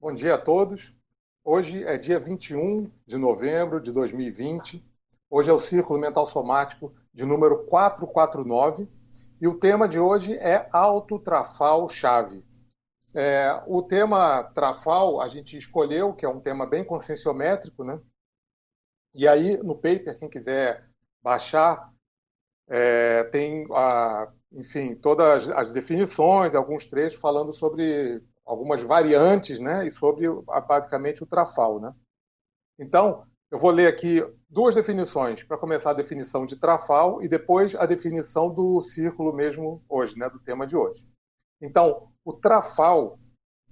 Bom dia a todos. Hoje é dia 21 de novembro de 2020. Hoje é o Círculo Mental Somático de número 449 e o tema de hoje é autotrafal-chave. É, o tema trafal a gente escolheu, que é um tema bem conscienciométrico, né? E aí no paper, quem quiser baixar, é, tem, a, enfim, todas as definições, alguns trechos falando sobre algumas variantes, né? E sobre basicamente o trafal, né? Então, eu vou ler aqui duas definições, para começar a definição de trafal e depois a definição do círculo mesmo hoje, né, do tema de hoje. Então, o trafal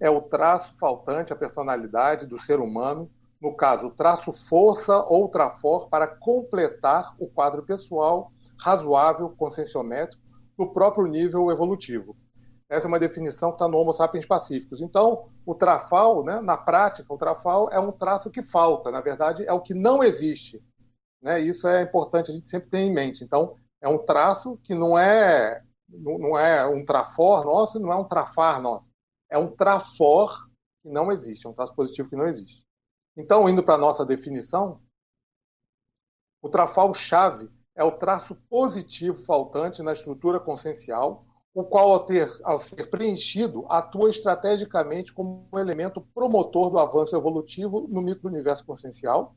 é o traço faltante à personalidade do ser humano, no caso, traço força ou trafor para completar o quadro pessoal razoável, conscienciométrico, no próprio nível evolutivo. Essa é uma definição que está no Homo sapiens pacíficos. Então, o trafal, né, na prática, o trafal é um traço que falta, na verdade, é o que não existe. Né? Isso é importante a gente sempre ter em mente. Então, é um traço que não é, não é um trafor nosso, não é um trafar nosso. É um trafor que não existe, é um traço positivo que não existe. Então, indo para a nossa definição, o trafal-chave é o traço positivo faltante na estrutura consciencial o qual, ao, ter, ao ser preenchido, atua estrategicamente como um elemento promotor do avanço evolutivo no micro-universo consciencial,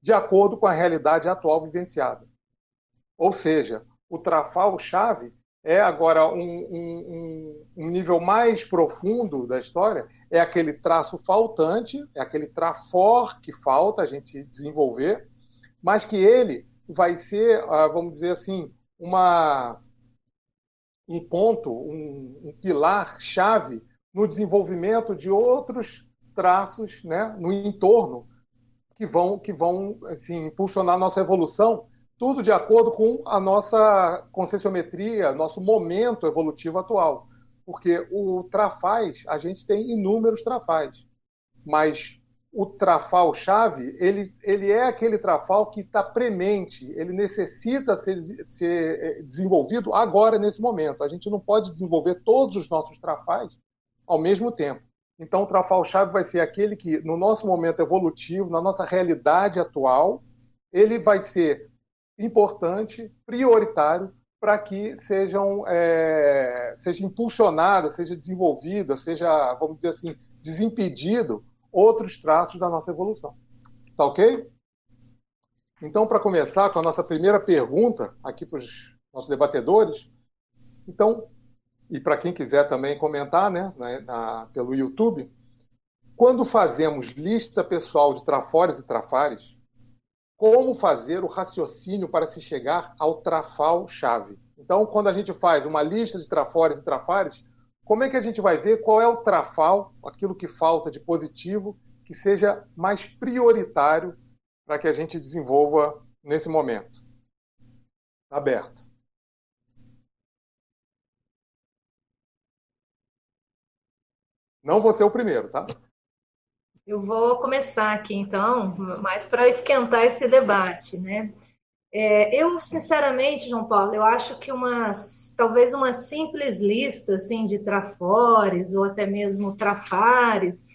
de acordo com a realidade atual vivenciada. Ou seja, o trafal-chave é agora um, um, um, nível mais profundo da história, é aquele traço faltante, é aquele trafor que falta a gente desenvolver, mas que ele vai ser, ah, vamos dizer assim, uma um ponto, um, um pilar-chave no desenvolvimento de outros traços né, no entorno que vão, que vão assim, impulsionar a nossa evolução, tudo de acordo com a nossa conscienciometria, nosso momento evolutivo atual. Porque o trafaz, a gente tem inúmeros trafais, mas o trafal-chave, ele, ele é aquele trafal que está premente, ele necessita ser, ser eh, desenvolvido agora, nesse momento. A gente não pode desenvolver todos os nossos trafais ao mesmo tempo. Então, o trafal-chave vai ser aquele que, no nosso momento evolutivo, na nossa realidade atual, ele vai ser importante, prioritário, para que sejam, é, seja impulsionada, seja desenvolvida, seja, vamos dizer assim, desimpedido outros traços da nossa evolução. Tá ok? Então, para começar com a nossa primeira pergunta aqui para os nossos debatedores, então, e para quem quiser também comentar, né, na, na, pelo YouTube, quando fazemos lista pessoal de trafores e trafares, como fazer o raciocínio para se chegar ao trafal-chave? Então, quando a gente faz uma lista de trafores e trafares, como é que a gente vai ver qual é o trafal, aquilo que falta de positivo, que seja mais prioritário para que a gente desenvolva nesse momento? Aberto. Não vou ser o primeiro, tá? Eu vou começar aqui, então, mais para esquentar esse debate, né? É, eu, sinceramente, João Paulo, eu acho que umas, talvez uma simples lista assim, de trafores ou até mesmo trafares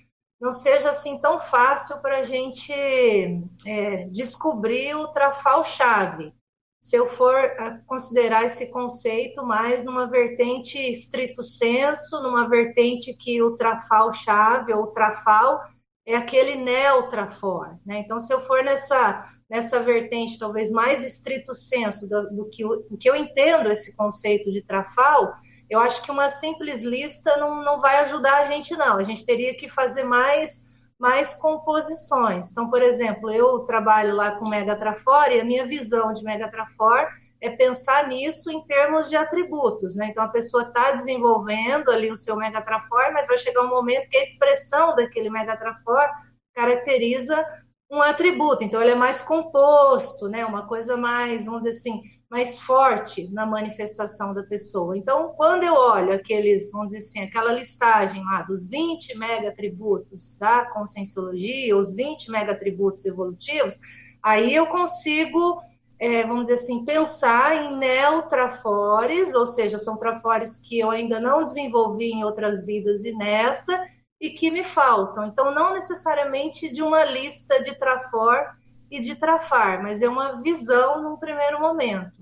não seja assim tão fácil para a gente é, descobrir o trafal-chave. Se eu for considerar esse conceito mais numa vertente estrito senso, numa vertente que o trafal-chave ou trafal é aquele neotrafor, né? Então, se eu for nessa nessa vertente talvez mais estrito senso do, do, que, do que eu entendo esse conceito de trafal, eu acho que uma simples lista não, não vai ajudar a gente, não. A gente teria que fazer mais, mais composições. Então, por exemplo, eu trabalho lá com Megatrafor e a minha visão de Megatrafor é pensar nisso em termos de atributos, né? Então a pessoa está desenvolvendo ali o seu Megatrafor, mas vai chegar um momento que a expressão daquele Megatrafor caracteriza um atributo, então ele é mais composto, né? Uma coisa mais, vamos dizer assim, mais forte na manifestação da pessoa. Então, quando eu olho aqueles, vamos dizer assim, aquela listagem lá dos 20 mega atributos da conscienciologia, os 20 mega atributos evolutivos, aí eu consigo, é, vamos dizer assim, pensar em neotrafores, ou seja, são trafores que eu ainda não desenvolvi em outras vidas e nessa, e que me faltam. Então, não necessariamente de uma lista de trafor e de trafar, mas é uma visão num primeiro momento.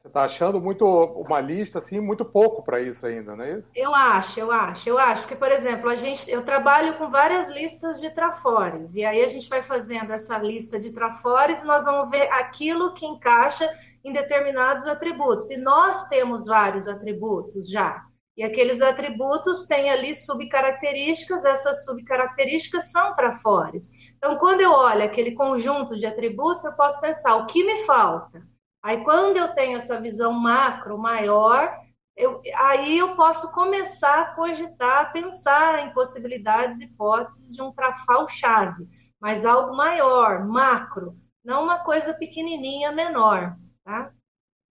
Você está achando muito uma lista assim muito pouco para isso ainda, não é isso? Eu acho, eu acho, eu acho que, por exemplo, a gente, eu trabalho com várias listas de trafores e aí a gente vai fazendo essa lista de trafores e nós vamos ver aquilo que encaixa em determinados atributos. E nós temos vários atributos já. E aqueles atributos têm ali subcaracterísticas, essas subcaracterísticas são trafores. Então, quando eu olho aquele conjunto de atributos, eu posso pensar o que me falta Aí, quando eu tenho essa visão macro maior, eu, aí eu posso começar a cogitar, a pensar em possibilidades, hipóteses de um trafal-chave, mas algo maior, macro, não uma coisa pequenininha, menor, tá?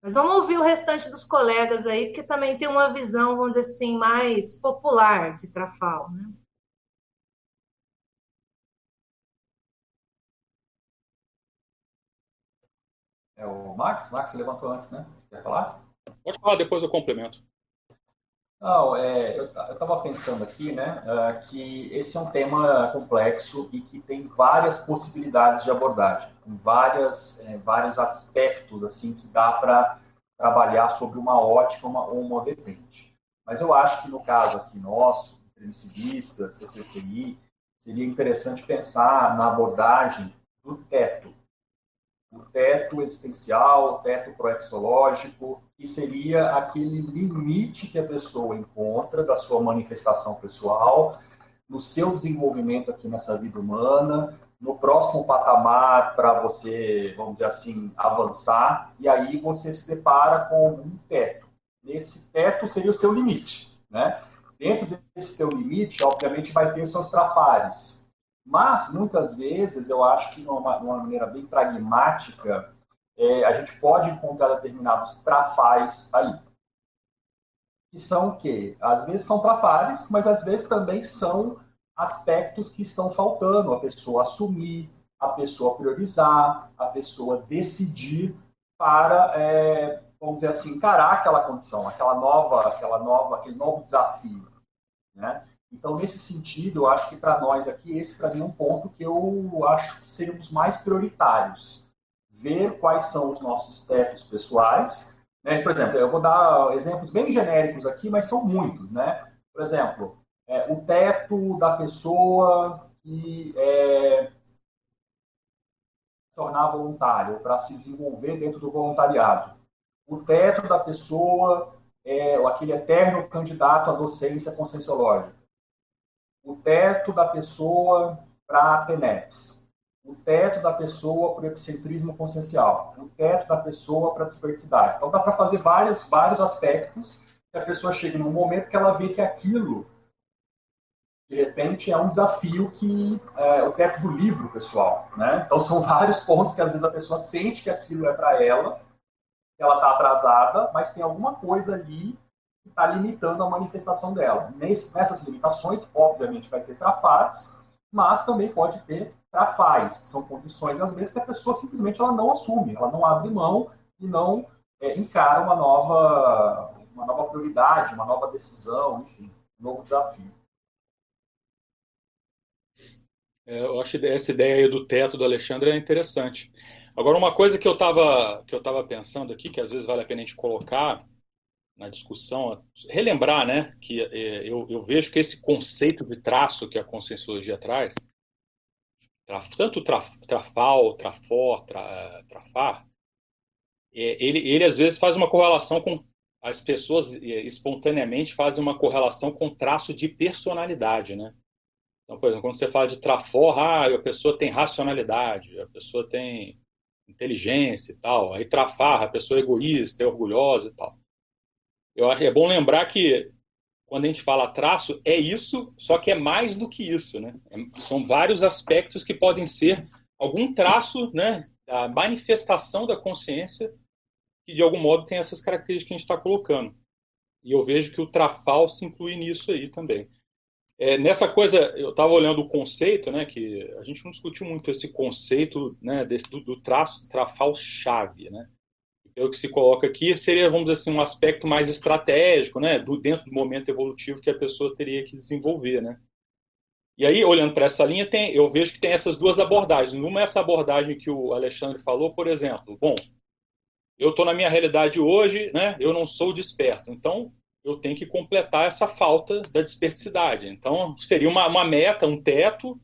Mas vamos ouvir o restante dos colegas aí, porque também tem uma visão, vamos dizer assim, mais popular de trafal, né? É o Max? Max levantou antes, né? Quer falar? Pode falar, depois eu complemento. Não, é, eu estava pensando aqui, né, uh, que esse é um tema complexo e que tem várias possibilidades de abordagem, várias, é, vários aspectos assim que dá para trabalhar sobre uma ótica uma, ou uma vertente. Mas eu acho que no caso aqui nosso, permissivistas, CCCI, seria interessante pensar na abordagem do teto, o teto existencial, o teto proexológico, que seria aquele limite que a pessoa encontra da sua manifestação pessoal, no seu desenvolvimento aqui nessa vida humana, no próximo patamar para você, vamos dizer assim, avançar, e aí você se depara com um teto. Nesse teto seria o seu limite, né? Dentro desse teu limite, obviamente, vai ter seus trafares, mas, muitas vezes, eu acho que, de uma, maneira bem pragmática, é, a gente pode encontrar determinados trafais aí. Que são o quê? Às vezes são trafares, mas às vezes também são aspectos que estão faltando. A pessoa assumir, a pessoa priorizar, a pessoa decidir para, é, vamos dizer assim, encarar aquela condição, aquela nova, aquela nova, aquele novo desafio. Né? Então, nesse sentido, eu acho que para nós aqui, esse para mim é um ponto que eu acho que seríamos mais prioritários. Ver quais são os nossos tetos pessoais. Né? Por exemplo, eu vou dar exemplos bem genéricos aqui, mas são muitos. Né? Por exemplo, é, o teto da pessoa que é, tornar voluntário, para se desenvolver dentro do voluntariado. O teto da pessoa é aquele eterno candidato à docência conscienciológica o teto da pessoa para a TENEPS, o teto da pessoa para o epicentrismo consciencial, o teto da pessoa para a desperticidade. Então dá para fazer vários, vários aspectos que a pessoa chega num momento que ela vê que aquilo, de repente, é um desafio que é o teto do livro, pessoal. Né? Então são vários pontos que às vezes a pessoa sente que aquilo é para ela, que ela está atrasada, mas tem alguma coisa ali está limitando a manifestação dela. nessas limitações, obviamente, vai ter trafares, mas também pode ter trafais, que são condições, às vezes, que a pessoa simplesmente ela não assume, ela não abre mão e não é, encara uma nova, uma nova prioridade, uma nova decisão, enfim, um novo desafio. É, eu acho essa ideia aí do teto do Alexandre é interessante. Agora, uma coisa que eu estava que eu pensando aqui, que às vezes vale a pena a gente colocar, na discussão, relembrar né, que é, eu, eu, vejo que esse conceito de traço que a conscienciologia traz, tra, tanto traf, trafal, trafor, tra, trafar, é, ele, ele às vezes faz uma correlação com as pessoas é, espontaneamente fazem uma correlação com traço de personalidade, né? Então, por exemplo, quando você fala de trafor, ah, a pessoa tem racionalidade, a pessoa tem inteligência e tal. Aí trafar, a pessoa é egoísta, é orgulhosa e tal eu acho é bom lembrar que quando a gente fala traço, é isso, só que é mais do que isso, né? É, são vários aspectos que podem ser algum traço, né, da manifestação da consciência que de algum modo tem essas características que a gente está colocando. E eu vejo que o trafal se inclui nisso aí também. É, nessa coisa, eu estava olhando o conceito, né, que a gente não discutiu muito esse conceito né, desse, do, do traço trafal chave, né? Pelo que se coloca aqui, seria, vamos dizer assim, um aspecto mais estratégico, né, do, dentro do momento evolutivo que a pessoa teria que desenvolver, né. E aí, olhando para essa linha, tem, eu vejo que tem essas duas abordagens. Uma é essa abordagem que o Alexandre falou, por exemplo. Bom, eu estou na minha realidade hoje, né? Eu não sou desperto, então eu tenho que completar essa falta da desperticidade. Então seria uma, uma meta, um teto,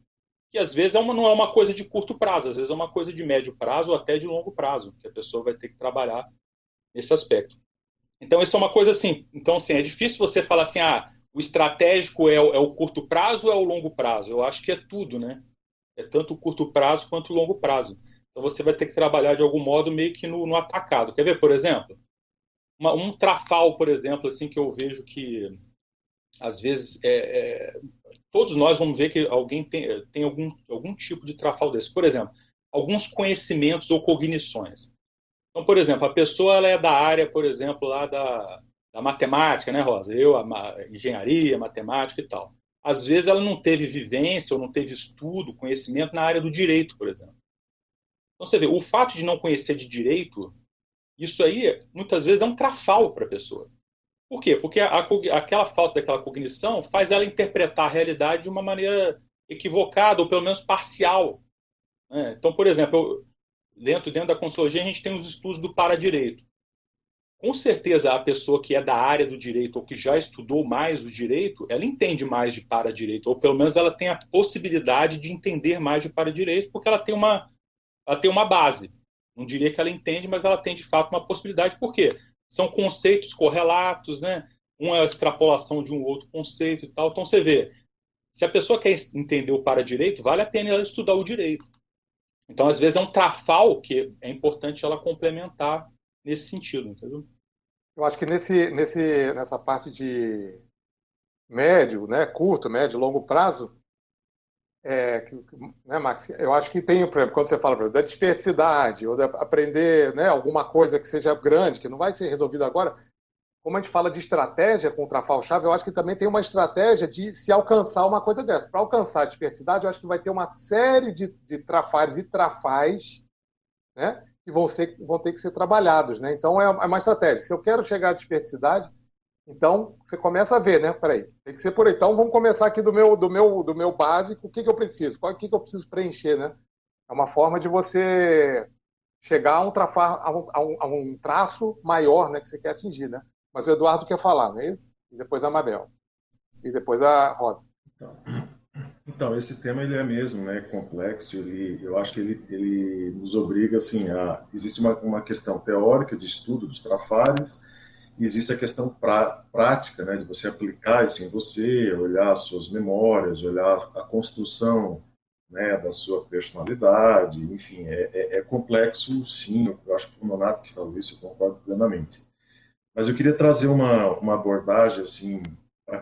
que às vezes é uma, não é uma coisa de curto prazo, às vezes é uma coisa de médio prazo ou até de longo prazo, que a pessoa vai ter que trabalhar nesse aspecto. Então isso é uma coisa assim. Então assim é difícil você falar assim, ah o estratégico é o, é o curto prazo ou é o longo prazo? Eu acho que é tudo, né? É tanto o curto prazo quanto o longo prazo. Então você vai ter que trabalhar de algum modo meio que no, no atacado. Quer ver, por exemplo? Uma, um trafal, por exemplo, assim que eu vejo que às vezes é, é, todos nós vamos ver que alguém tem, tem algum, algum tipo de trafal desse. Por exemplo, alguns conhecimentos ou cognições. Então, por exemplo, a pessoa ela é da área, por exemplo, lá da, da matemática, né, Rosa? Eu, a engenharia, matemática e tal. Às vezes ela não teve vivência ou não teve estudo, conhecimento na área do direito, por exemplo. Então você vê, o fato de não conhecer de direito, isso aí muitas vezes é um trafal para a pessoa. Por quê? Porque a, aquela falta daquela cognição faz ela interpretar a realidade de uma maneira equivocada ou pelo menos parcial. Né? Então, por exemplo, eu, dentro, dentro da consologia a gente tem os estudos do para-direito com certeza a pessoa que é da área do direito ou que já estudou mais o direito, ela entende mais de para-direito, ou pelo menos ela tem a possibilidade de entender mais de para-direito, porque ela tem uma, ela tem uma base. Não diria que ela entende, mas ela tem de fato uma possibilidade. Por quê? São conceitos correlatos, né? Uma é a extrapolação de um outro conceito e tal. Então você vê, se a pessoa quer entender o para-direito, vale a pena ela estudar o direito. Então, às vezes, é um trafal que é importante ela complementar nesse sentido, entendeu? Eu acho que nesse, nesse, nessa parte de médio, né, curto, médio, longo prazo, é, né, Max? Eu acho que tem, por exemplo, quando você fala exemplo, da dispersidade, ou de aprender né, alguma coisa que seja grande, que não vai ser resolvida agora, como a gente fala de estratégia com o trafal-chave, eu acho que também tem uma estratégia de se alcançar uma coisa dessa. Para alcançar a dispersidade, eu acho que vai ter uma série de, de trafalhos e trafais, né? que vão, ser, vão ter que ser trabalhados. Né? Então, é, é uma estratégia. Se eu quero chegar à dispersidade, então você começa a ver, né? Peraí, tem que ser por aí. Então, vamos começar aqui do meu, do meu, do meu básico. O que, que eu preciso? Qual, o que, que eu preciso preencher, né? É uma forma de você chegar a um, trafar, a um, a um, traço maior né, que você quer atingir, né? Mas o Eduardo quer falar, não é isso? E depois a Mabel. E depois a Rosa. Então. Então, esse tema ele é mesmo, né, complexo, ele, eu acho que ele, ele nos obriga, assim, a... Existe uma, uma questão teórica de estudo dos trafares, existe a questão pra, prática, né, de você aplicar isso em você, olhar as suas memórias, olhar a construção né, da sua personalidade, enfim, é, é, é complexo, sim, eu acho que o Nonato que falou isso, eu concordo plenamente. Mas eu queria trazer uma, uma abordagem, assim,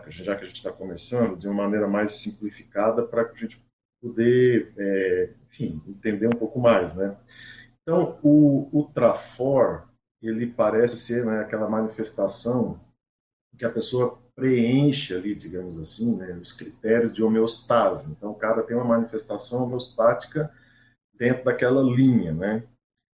já que a gente está começando, de uma maneira mais simplificada para que a gente poder, é, enfim, entender um pouco mais, né? Então, o, o Trafor, ele parece ser né, aquela manifestação que a pessoa preenche ali, digamos assim, né, os critérios de homeostase. Então, o cara tem uma manifestação homeostática dentro daquela linha, né?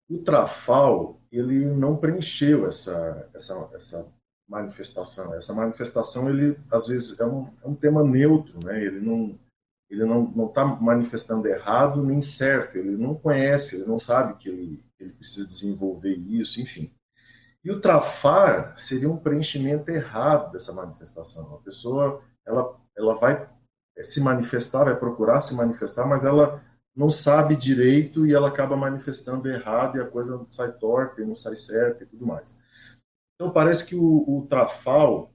O Trafal, ele não preencheu essa, essa, essa manifestação. Essa manifestação, ele às vezes é um, é um tema neutro, né? Ele não ele não está manifestando errado nem certo. Ele não conhece, ele não sabe que ele ele precisa desenvolver isso, enfim. E o trafar seria um preenchimento errado dessa manifestação. A pessoa ela ela vai se manifestar, vai procurar se manifestar, mas ela não sabe direito e ela acaba manifestando errado e a coisa sai torta e não sai certa e tudo mais. Então parece que o, o trafal,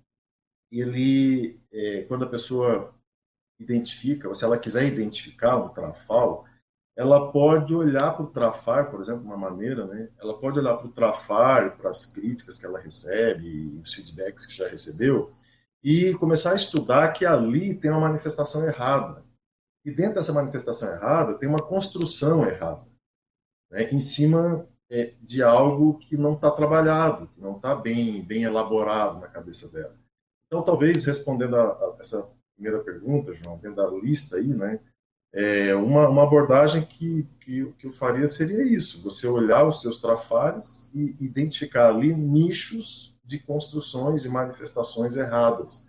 ele, é, quando a pessoa identifica, ou se ela quiser identificar um trafal, ela pode olhar para o trafar, por exemplo, uma maneira, né? Ela pode olhar para o trafar, para as críticas que ela recebe, os feedbacks que já recebeu, e começar a estudar que ali tem uma manifestação errada. E dentro dessa manifestação errada tem uma construção errada, né? em cima é, de algo que não está trabalhado, que não está bem, bem elaborado na cabeça dela. Então, talvez respondendo a, a essa primeira pergunta, João, dentro da lista aí, né, É, uma, uma abordagem que, que, que eu faria seria isso: você olhar os seus trafares e identificar ali nichos de construções e manifestações erradas.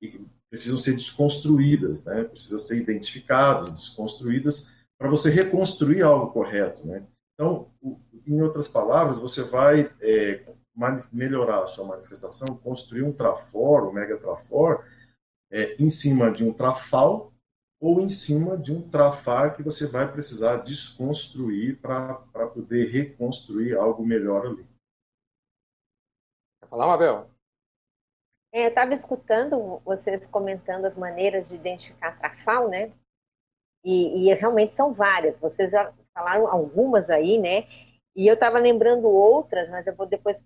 E precisam ser desconstruídas, né? precisam ser identificadas, desconstruídas, para você reconstruir algo correto. Né? Então, em outras palavras, você vai é, melhorar a sua manifestação, construir um trafor, um mega trafor, é, em cima de um trafal ou em cima de um trafar que você vai precisar desconstruir para poder reconstruir algo melhor ali. Quer falar, Mabel? É, eu estava escutando vocês comentando as maneiras de identificar trafal, né? E, e, realmente são várias. Vocês já falaram algumas aí, né? E eu estava lembrando outras, mas eu vou depois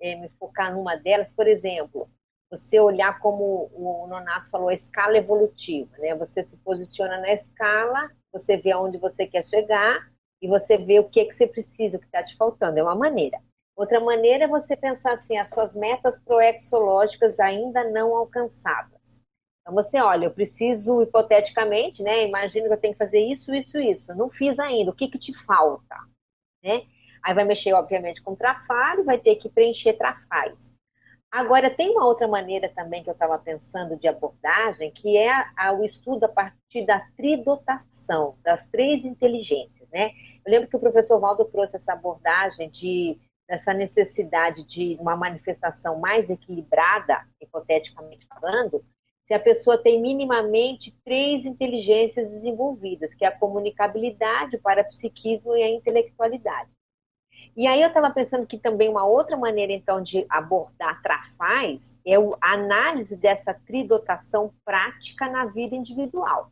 é, me focar numa delas. Por exemplo, você olhar como o Nonato falou, a escala evolutiva, né? Você se posiciona na escala, você vê aonde você quer chegar e você vê o que, que você precisa, o que está te faltando. É uma maneira. Outra maneira é você pensar assim, as suas metas proexológicas ainda não alcançadas. Então você olha, eu preciso hipoteticamente, né? Imagina que eu tenho que fazer isso, isso, isso. Não fiz ainda. O que que te falta, né? Aí vai mexer, obviamente, com trafalho, vai ter que preencher trafais. Agora, tem uma outra maneira também que eu estava pensando de abordagem, que é o estudo a partir da tridotação, das três inteligências, né? Eu lembro que o professor Valdo trouxe essa abordagem de dessa necessidade de uma manifestação mais equilibrada, hipoteticamente falando, se a pessoa tem minimamente três inteligências desenvolvidas, que é a comunicabilidade, o parapsiquismo e a intelectualidade. E aí eu estava pensando que também uma outra maneira, então, de abordar trafais é a análise dessa tridotação prática na vida individual.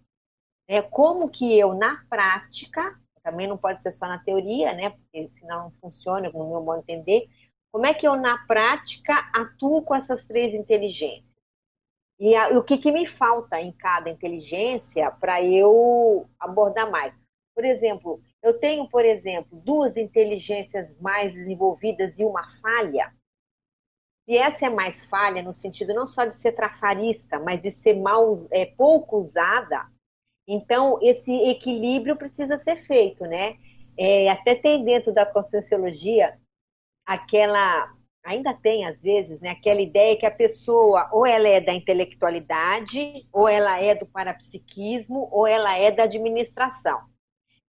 É como que eu, na prática, também não pode ser só na teoria, né? Porque senão não funciona, no meu de entender. Como é que eu, na prática, atuo com essas três inteligências? E, a, o que, que me falta em cada inteligência para eu abordar mais? Por exemplo, eu tenho, por exemplo, duas inteligências mais desenvolvidas e uma falha. Se essa é mais falha, no sentido não só de ser trafarista, mas de ser mal, é, pouco usada, então, esse equilíbrio precisa ser feito, né? É, até tem dentro da conscienciologia aquela, ainda tem às vezes, né, aquela ideia que a pessoa ou ela é da intelectualidade, ou ela é do parapsiquismo, ou ela é da administração.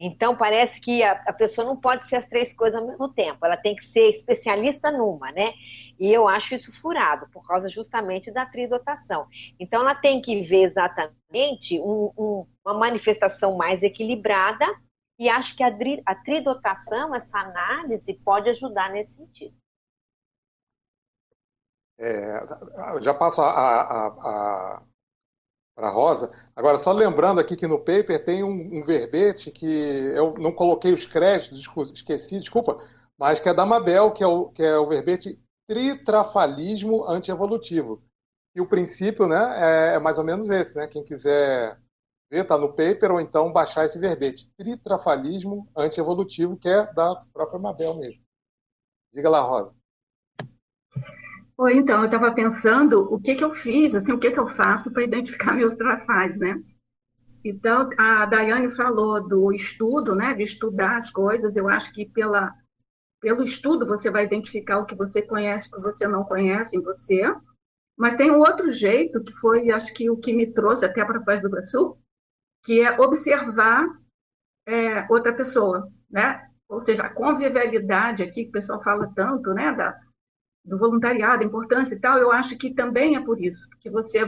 Então, parece que a, a, pessoa não pode ser as três coisas ao mesmo tempo, ela tem que ser especialista numa, né? E eu acho isso furado, por causa justamente da tridotação. Então, ela tem que ver exatamente um, um, uma manifestação mais equilibrada, e acho que a, a tridotação, essa análise, pode ajudar nesse sentido. É, já passo a, a, a para Rosa. Agora, só lembrando aqui que no paper tem um, um, verbete que eu não coloquei os créditos, esqueci, desculpa, mas que é da Mabel, que é o, que é o verbete tritrafalismo antievolutivo. E o princípio né, é, é mais ou menos esse, né? Quem quiser ver, está no paper, ou então baixar esse verbete. Tritrafalismo antievolutivo, que é da própria Mabel mesmo. Diga lá, Rosa. Oi, então, eu estava pensando o que que eu fiz, assim, o que que eu faço para identificar meus trafais, né? Então, a Daiane falou do estudo, né, de estudar as coisas. Eu acho que pela, pelo estudo você vai identificar o que você conhece, o que você não conhece em você. Mas tem um outro jeito, que foi, acho que o que me trouxe até para Paz do Brasil, que é observar é, outra pessoa, né? Ou seja, a convivialidade aqui, que o pessoal fala tanto, né, da, do voluntariado, a importância e tal, eu acho que também é por isso, que você,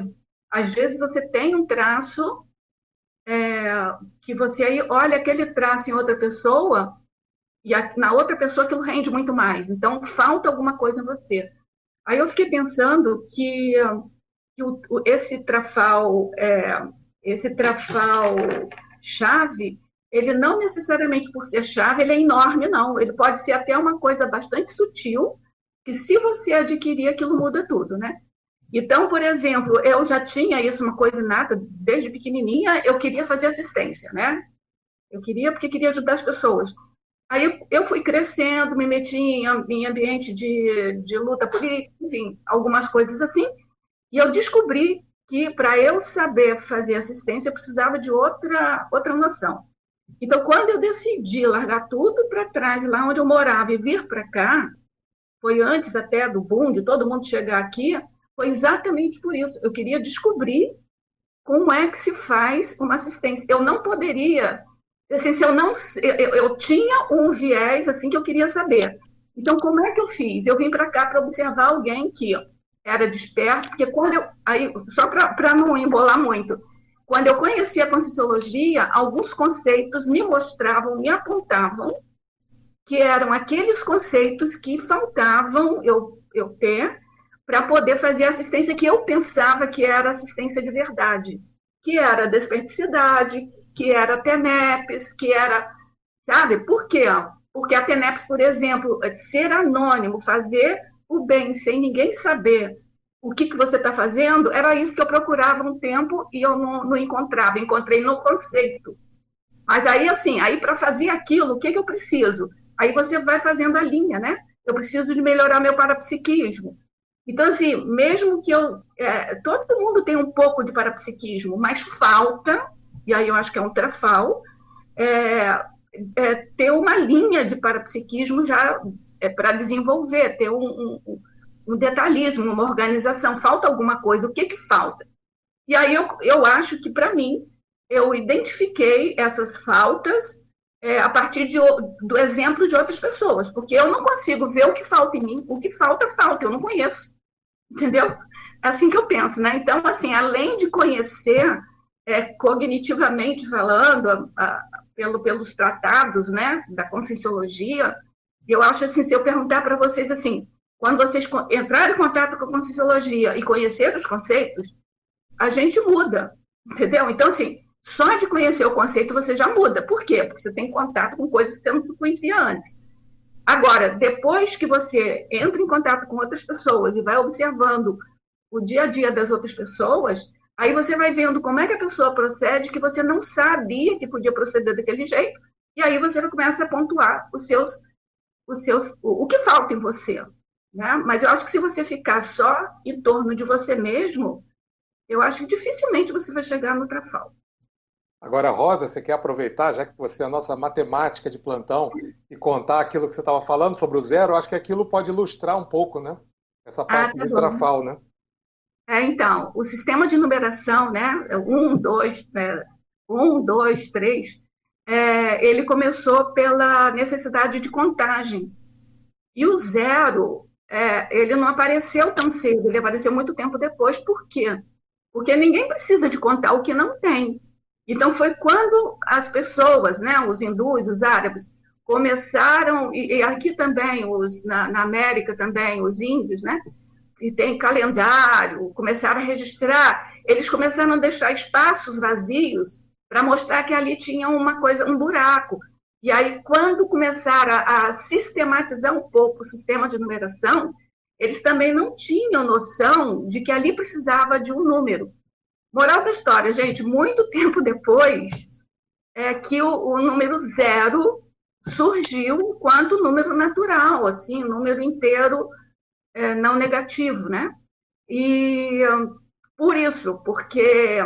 às vezes, você tem um traço é, que você aí olha aquele traço em outra pessoa e a, na outra pessoa aquilo rende muito mais. Então, falta alguma coisa em você. Aí eu fiquei pensando que, que o, esse trafal, é, esse trafal chave, ele não necessariamente por ser chave, ele é enorme, não. Ele pode ser até uma coisa bastante sutil, que se você adquirir, aquilo muda tudo, né? Então, por exemplo, eu já tinha isso, uma coisa nada, desde pequenininha, eu queria fazer assistência, né? Eu queria porque queria ajudar as pessoas. Aí eu fui crescendo, me meti em, ambiente de, de luta política, enfim, algumas coisas assim, e eu descobri que para eu saber fazer assistência eu precisava de outra, outra noção. Então, quando eu decidi largar tudo para trás, lá onde eu morava, e vir para cá, foi antes até do boom, de todo mundo chegar aqui, foi exatamente por isso. Eu queria descobrir como é que se faz uma assistência. Eu não poderia, assim, se eu não, eu, eu tinha um viés assim que eu queria saber. Então, como é que eu fiz? Eu vim para cá para observar alguém que era desperto, porque quando eu. Aí, só para não embolar muito, quando eu conheci a Conscienciologia, alguns conceitos me mostravam, me apontavam, que eram aqueles conceitos que faltavam eu, eu ter para poder fazer a assistência que eu pensava que era assistência de verdade, que era desperticidade, que era TENEPS, que era. Sabe? Por quê? Porque a TENEPS, por exemplo, ser anônimo, fazer o bem sem ninguém saber o que, que você está fazendo, era isso que eu procurava um tempo e eu não, não encontrava. Encontrei no conceito. Mas aí, assim, aí para fazer aquilo, o que, que eu preciso? Aí você vai fazendo a linha, né? Eu preciso de melhorar meu parapsiquismo. Então, assim, mesmo que eu. É, todo mundo tem um pouco de parapsiquismo, mas falta, e aí eu acho que é um trafal, é, é, ter uma linha de parapsiquismo já é, para desenvolver, ter um, um, um, detalhismo, uma organização. Falta alguma coisa, o que, que falta? E aí eu, eu acho que, para mim, eu identifiquei essas faltas é, a partir de, do exemplo de outras pessoas, porque eu não consigo ver o que falta em mim, o que falta, falta, eu não conheço. Entendeu? É assim que eu penso, né? Então, assim, além de conhecer é, cognitivamente falando, a, a, pelo, pelos tratados, né, da conscienciologia, eu acho assim, se eu perguntar para vocês assim, quando vocês entrarem em contato com a conscienciologia e conhecer os conceitos, a gente muda, entendeu? Então, assim, só de conhecer o conceito você já muda. Por quê? Porque você tem contato com coisas que você não conhecia antes. Agora, depois que você entra em contato com outras pessoas e vai observando o dia a dia das outras pessoas, aí você vai vendo como é que a pessoa procede que você não sabia que podia proceder daquele jeito, e aí você começa a pontuar os seus os seus, o, o que falta em você. Né? Mas eu acho que se você ficar só em torno de você mesmo, eu acho que dificilmente você vai chegar no trafal. Agora, Rosa, você quer aproveitar, já que você é a nossa matemática de plantão, e contar aquilo que você estava falando sobre o zero? Eu acho que aquilo pode ilustrar um pouco, né? Essa ah, parte ah, tá do trafal, né? É, então, o sistema de numeração, né? Um, dois, né? um, dois, três, é, ele começou pela necessidade de contagem. E o zero, é, ele não apareceu tão cedo, ele apareceu muito tempo depois. Por quê? Porque ninguém precisa de contar o que não tem. Então, foi quando as pessoas, né, os hindus, os árabes, começaram, e, aqui também, os, na, na América também, os índios, né, e tem calendário, começaram a registrar, eles começaram a deixar espaços vazios para mostrar que ali tinha uma coisa, um buraco. E aí, quando começaram a, a sistematizar um pouco o sistema de numeração, eles também não tinham noção de que ali precisava de um número. Moral da história, gente, muito tempo depois é que o, o número zero surgiu enquanto número natural, assim, número inteiro é, não negativo, né? E por isso, porque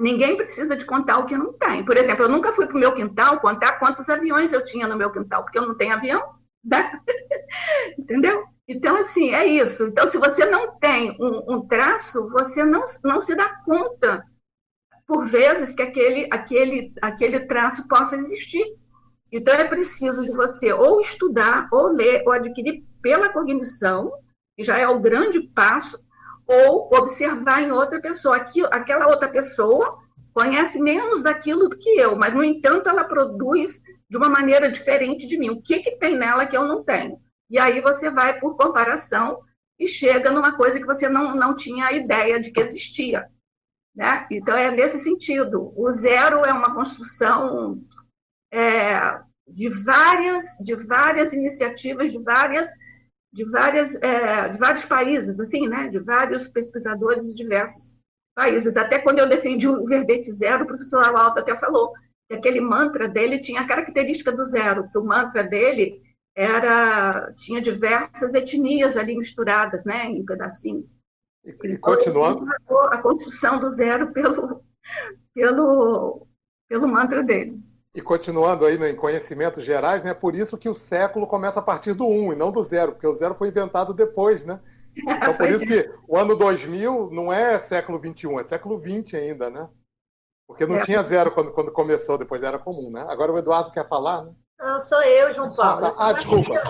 Ninguém precisa de contar o que não tem. Por exemplo, eu nunca fui para o meu quintal contar quantos aviões eu tinha no meu quintal, porque eu não tenho avião. Né? Entendeu? Então, assim, é isso. Então, se você não tem um, um, traço, você não, não se dá conta, por vezes, que aquele, aquele, aquele traço possa existir. Então, é preciso de você ou estudar, ou ler, ou adquirir pela cognição, que já é o grande passo, ou observar em outra pessoa. Aquilo, aquela outra pessoa conhece menos daquilo do que eu, mas, no entanto, ela produz de uma maneira diferente de mim. O que, que tem nela que eu não tenho? E aí você vai por comparação e chega numa coisa que você não, não tinha ideia de que existia. Né? Então, é nesse sentido. O zero é uma construção é, de, várias, de várias iniciativas, de várias de, várias, é, de vários países, assim, né? De vários pesquisadores de diversos países. Até quando eu defendi o verbete zero, o professor Alto até falou que aquele mantra dele tinha a característica do zero, que o mantra dele era tinha diversas etnias ali misturadas, né, em pedacinhos. E, e continuando. A construção do zero pelo, pelo, pelo mantra dele. E continuando aí em conhecimentos gerais, né, por isso que o século começa a partir do 1 um, e não do zero, porque o zero foi inventado depois, né? Então por isso que o ano 2000 não é século 21, é século 20 ainda, né? Porque não é. tinha zero quando, quando começou, depois era comum, né? Agora o Eduardo quer falar, né? Não, sou eu, João Paulo. Ah, ah desculpa.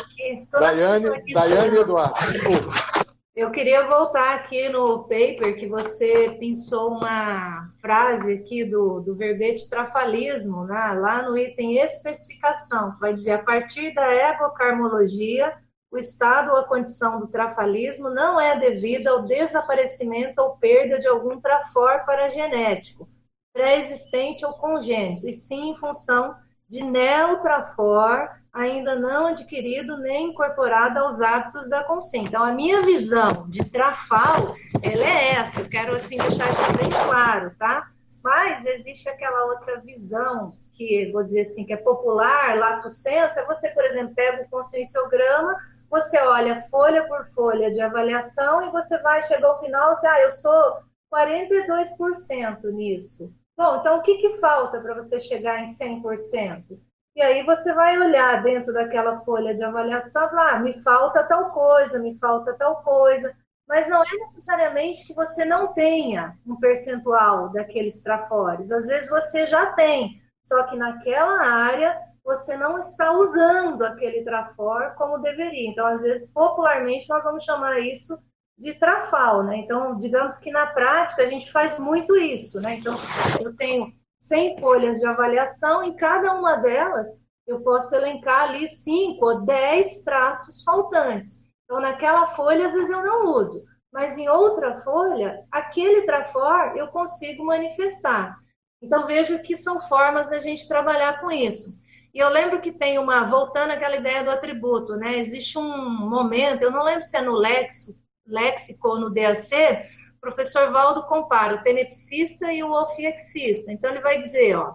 Daiane, Daiane e Eduardo, desculpa. Eu queria voltar aqui no paper que você pensou uma frase aqui do, do verbete trafalismo, né? lá no item especificação, que vai dizer a partir da egocarmologia, o estado ou a condição do trafalismo não é devida ao desaparecimento ou perda de algum trafor paragenético, pré-existente ou congênito, e sim em função de neotrafor ainda não adquirido nem incorporado aos hábitos da consciência. Então, a minha visão de trafal, ela é essa. Eu quero, assim, deixar isso bem claro, tá? Mas existe aquela outra visão que, vou dizer assim, que é popular, lato senso, é você, por exemplo, pega o conscienciograma, você olha folha por folha de avaliação e você vai chegar ao final e dizer, ah, eu sou 42% nisso. Bom, então o que, que falta para você chegar em 100%? E aí você vai olhar dentro daquela folha de avaliação, falar, ah, me falta tal coisa, me falta tal coisa, mas não é necessariamente que você não tenha um percentual daqueles trafores. Às vezes você já tem, só que naquela área você não está usando aquele trafor como deveria. Então, às vezes, popularmente, nós vamos chamar isso de trafal, né? Então, digamos que na prática a gente faz muito isso, né? Então, eu tenho 100 folhas de avaliação, em cada uma delas eu posso elencar ali 5 ou 10 traços faltantes. Então, naquela folha, às vezes eu não uso, mas em outra folha, aquele trafor eu consigo manifestar. Então, veja que são formas da gente trabalhar com isso. E eu lembro que tem uma, voltando àquela ideia do atributo, né? Existe um momento, eu não lembro se é no léxico, léxico no DAC, o professor Valdo compara o tenepsista e o ofiexista. Então, ele vai dizer, ó,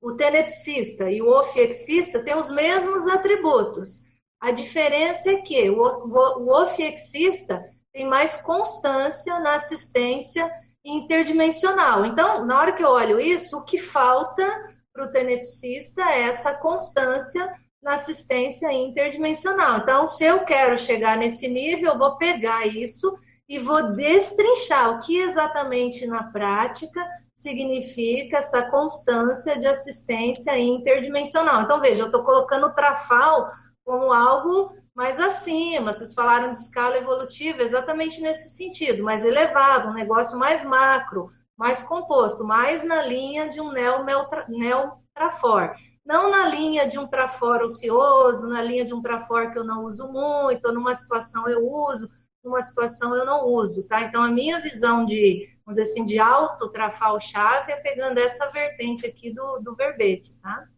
o tenepsista e o ofiexista têm os mesmos atributos. A diferença é que o, o, o ofiexista tem mais constância na assistência interdimensional. Então, na hora que eu olho isso, o que falta para o tenepsista é essa constância na assistência interdimensional. Então, se eu quero chegar nesse nível, eu vou pegar isso e vou destrinchar o que exatamente na prática significa essa constância de assistência interdimensional. Então, veja, eu estou colocando o trafal como algo mais acima. Vocês falaram de escala evolutiva, exatamente nesse sentido, mais elevado, um negócio mais macro, mais composto, mais na linha de um neotrafor não na linha de um trafor ocioso, na linha de um trafor que eu não uso muito, numa situação eu uso, numa situação eu não uso, tá? Então, a minha visão de, vamos dizer assim, de alto trafal chave é pegando essa vertente aqui do, do verbete, tá?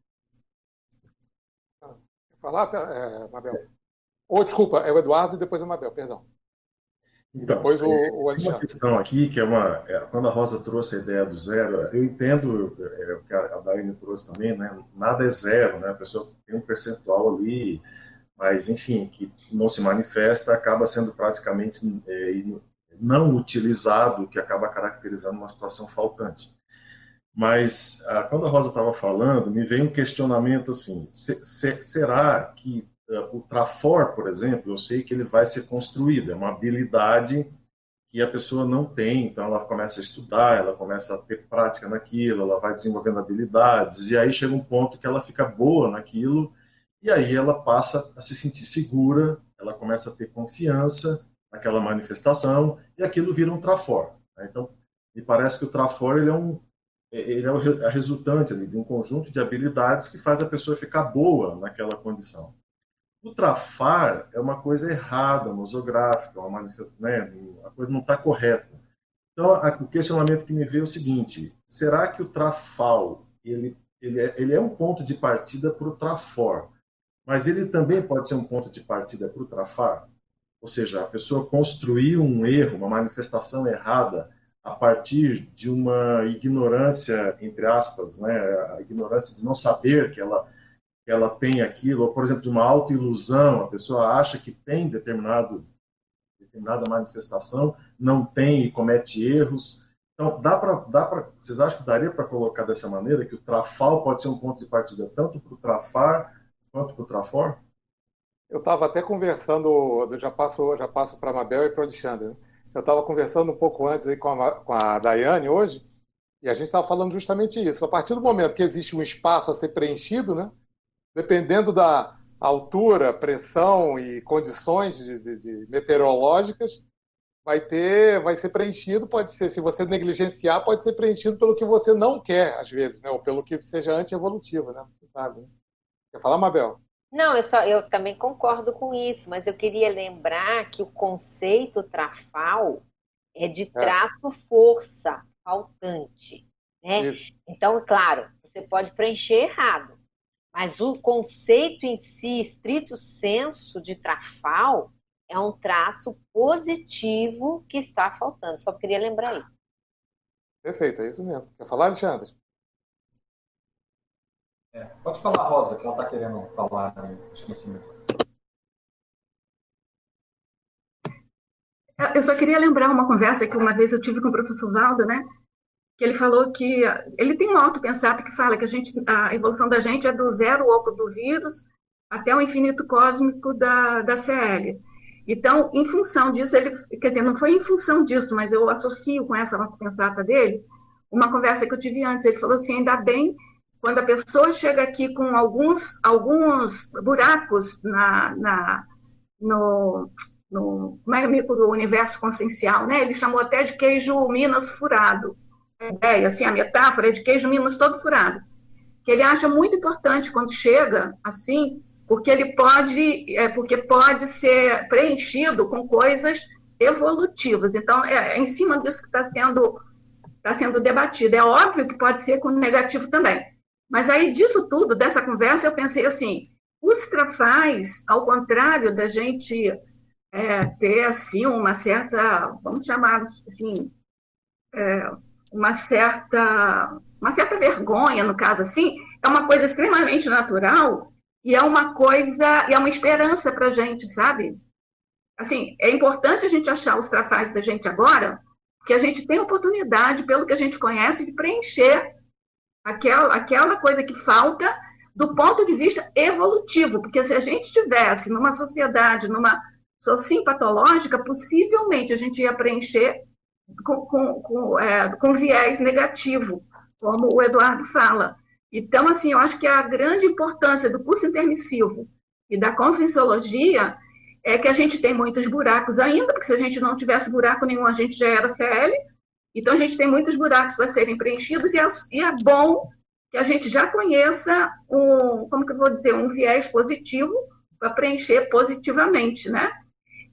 Falar, é, Mabel? Ou, oh, desculpa, é o Eduardo e depois o Mabel, perdão. Então, depois o, o Alexandre. Uma questão aqui, que é uma. É, quando a Rosa trouxe a ideia do zero, eu entendo é, o que a Daiane trouxe também, né? Nada é zero, né? A pessoa tem um percentual ali, mas, enfim, que não se manifesta, acaba sendo praticamente é, não utilizado, que acaba caracterizando uma situação faltante. Mas, ah, quando a Rosa estava falando, me veio um questionamento assim: se, se, será que é, o Trafor, por exemplo, eu sei que ele vai ser construído, é uma habilidade que a pessoa não tem, então ela começa a estudar, ela começa a ter prática naquilo, ela vai desenvolvendo habilidades, e aí chega um ponto que ela fica boa naquilo, e aí ela passa a se sentir segura, ela começa a ter confiança naquela manifestação, e aquilo vira um Trafor. Né? Então, me parece que o Trafor ele é um ele é a resultante de um conjunto de habilidades que faz a pessoa ficar boa naquela condição. O trafar é uma coisa errada, nosográfica, uma né, a coisa não está correta. Então, o questionamento que me veio é o seguinte: será que o trafal ele, ele, é, ele é um ponto de partida para o trafor, mas ele também pode ser um ponto de partida para o trafar? Ou seja, a pessoa construiu um erro, uma manifestação errada a partir de uma ignorância, entre aspas, né, a ignorância de não saber que ela ela tem aquilo, ou, por exemplo, de uma autoilusão, a pessoa acha que tem determinado, determinada manifestação, não tem e comete erros. Então, dá para, dá pra, vocês acham que daria para colocar dessa maneira, que o Trafal pode ser um ponto de partida tanto para o Trafar quanto para o Trafor? Eu estava até conversando, já passo, já passo para a Mabel e para o Alexandre. Né? Eu estava conversando um pouco antes aí com a, com a Daiane hoje, e a gente estava falando justamente isso. A partir do momento que existe um espaço a ser preenchido, né, dependendo da altura, pressão e condições de, de, de meteorológicas, vai ter, vai ser preenchido, pode ser, se você negligenciar, pode ser preenchido pelo que você não quer, às vezes, né, ou pelo que seja anti-evolutivo, né? Você sabe. Né? Quer falar, Mabel? Não, eu, só, eu também concordo com isso, mas eu queria lembrar que o conceito trafal é de é. traço-força faltante. Né? Então, claro, você pode preencher errado, mas o conceito em si, estrito senso de trafal, é um traço positivo que está faltando. Só queria lembrar isso. Perfeito, é isso mesmo. Quer falar, Alexandre? É, pode falar, Rosa, que ela está querendo falar também. Eu só queria lembrar uma conversa que uma vez eu tive com o professor Valdo, né? Que ele falou que ele tem um auto-pensado que fala que a, gente, a evolução da gente é do zero oco do vírus até o infinito cósmico da, da CL. Então, em função disso, ele, quer dizer, não foi em função disso, mas eu associo com essa auto-pensata dele uma conversa que eu tive antes. Ele falou assim: ainda bem quando a pessoa chega aqui com alguns, alguns buracos na, na, no, no como é micro universo consciencial, né? Ele chamou até de queijo Minas furado. A ideia, assim, a metáfora é de queijo Minas todo furado. Que ele acha muito importante quando chega assim, porque ele pode, é, porque pode ser preenchido com coisas evolutivas. Então, é, é em cima disso que está sendo, tá sendo debatido. É óbvio que pode ser com negativo também. Mas aí, disso tudo, dessa conversa, eu pensei assim: os trafais, ao contrário da gente é, ter, assim, uma certa, vamos chamar assim, é, uma certa uma certa vergonha, no caso assim, é uma coisa extremamente natural e é uma coisa, e é uma esperança para a gente, sabe? Assim, é importante a gente achar os trafais da gente agora, porque a gente tem oportunidade, pelo que a gente conhece, de preencher aquela, aquela coisa que falta do ponto de vista evolutivo, porque se a gente tivesse numa sociedade, numa sociedade patológica, possivelmente a gente ia preencher com, com, com, é, com viés negativo, como o Eduardo fala. Então, assim, eu acho que a grande importância do curso intermissivo e da conscienciologia é que a gente tem muitos buracos ainda, porque se a gente não tivesse buraco nenhum, a gente já era CL, então, a gente tem muitos buracos para serem preenchidos e é, e é, bom que a gente já conheça um, como que eu vou dizer, um viés positivo para preencher positivamente, né?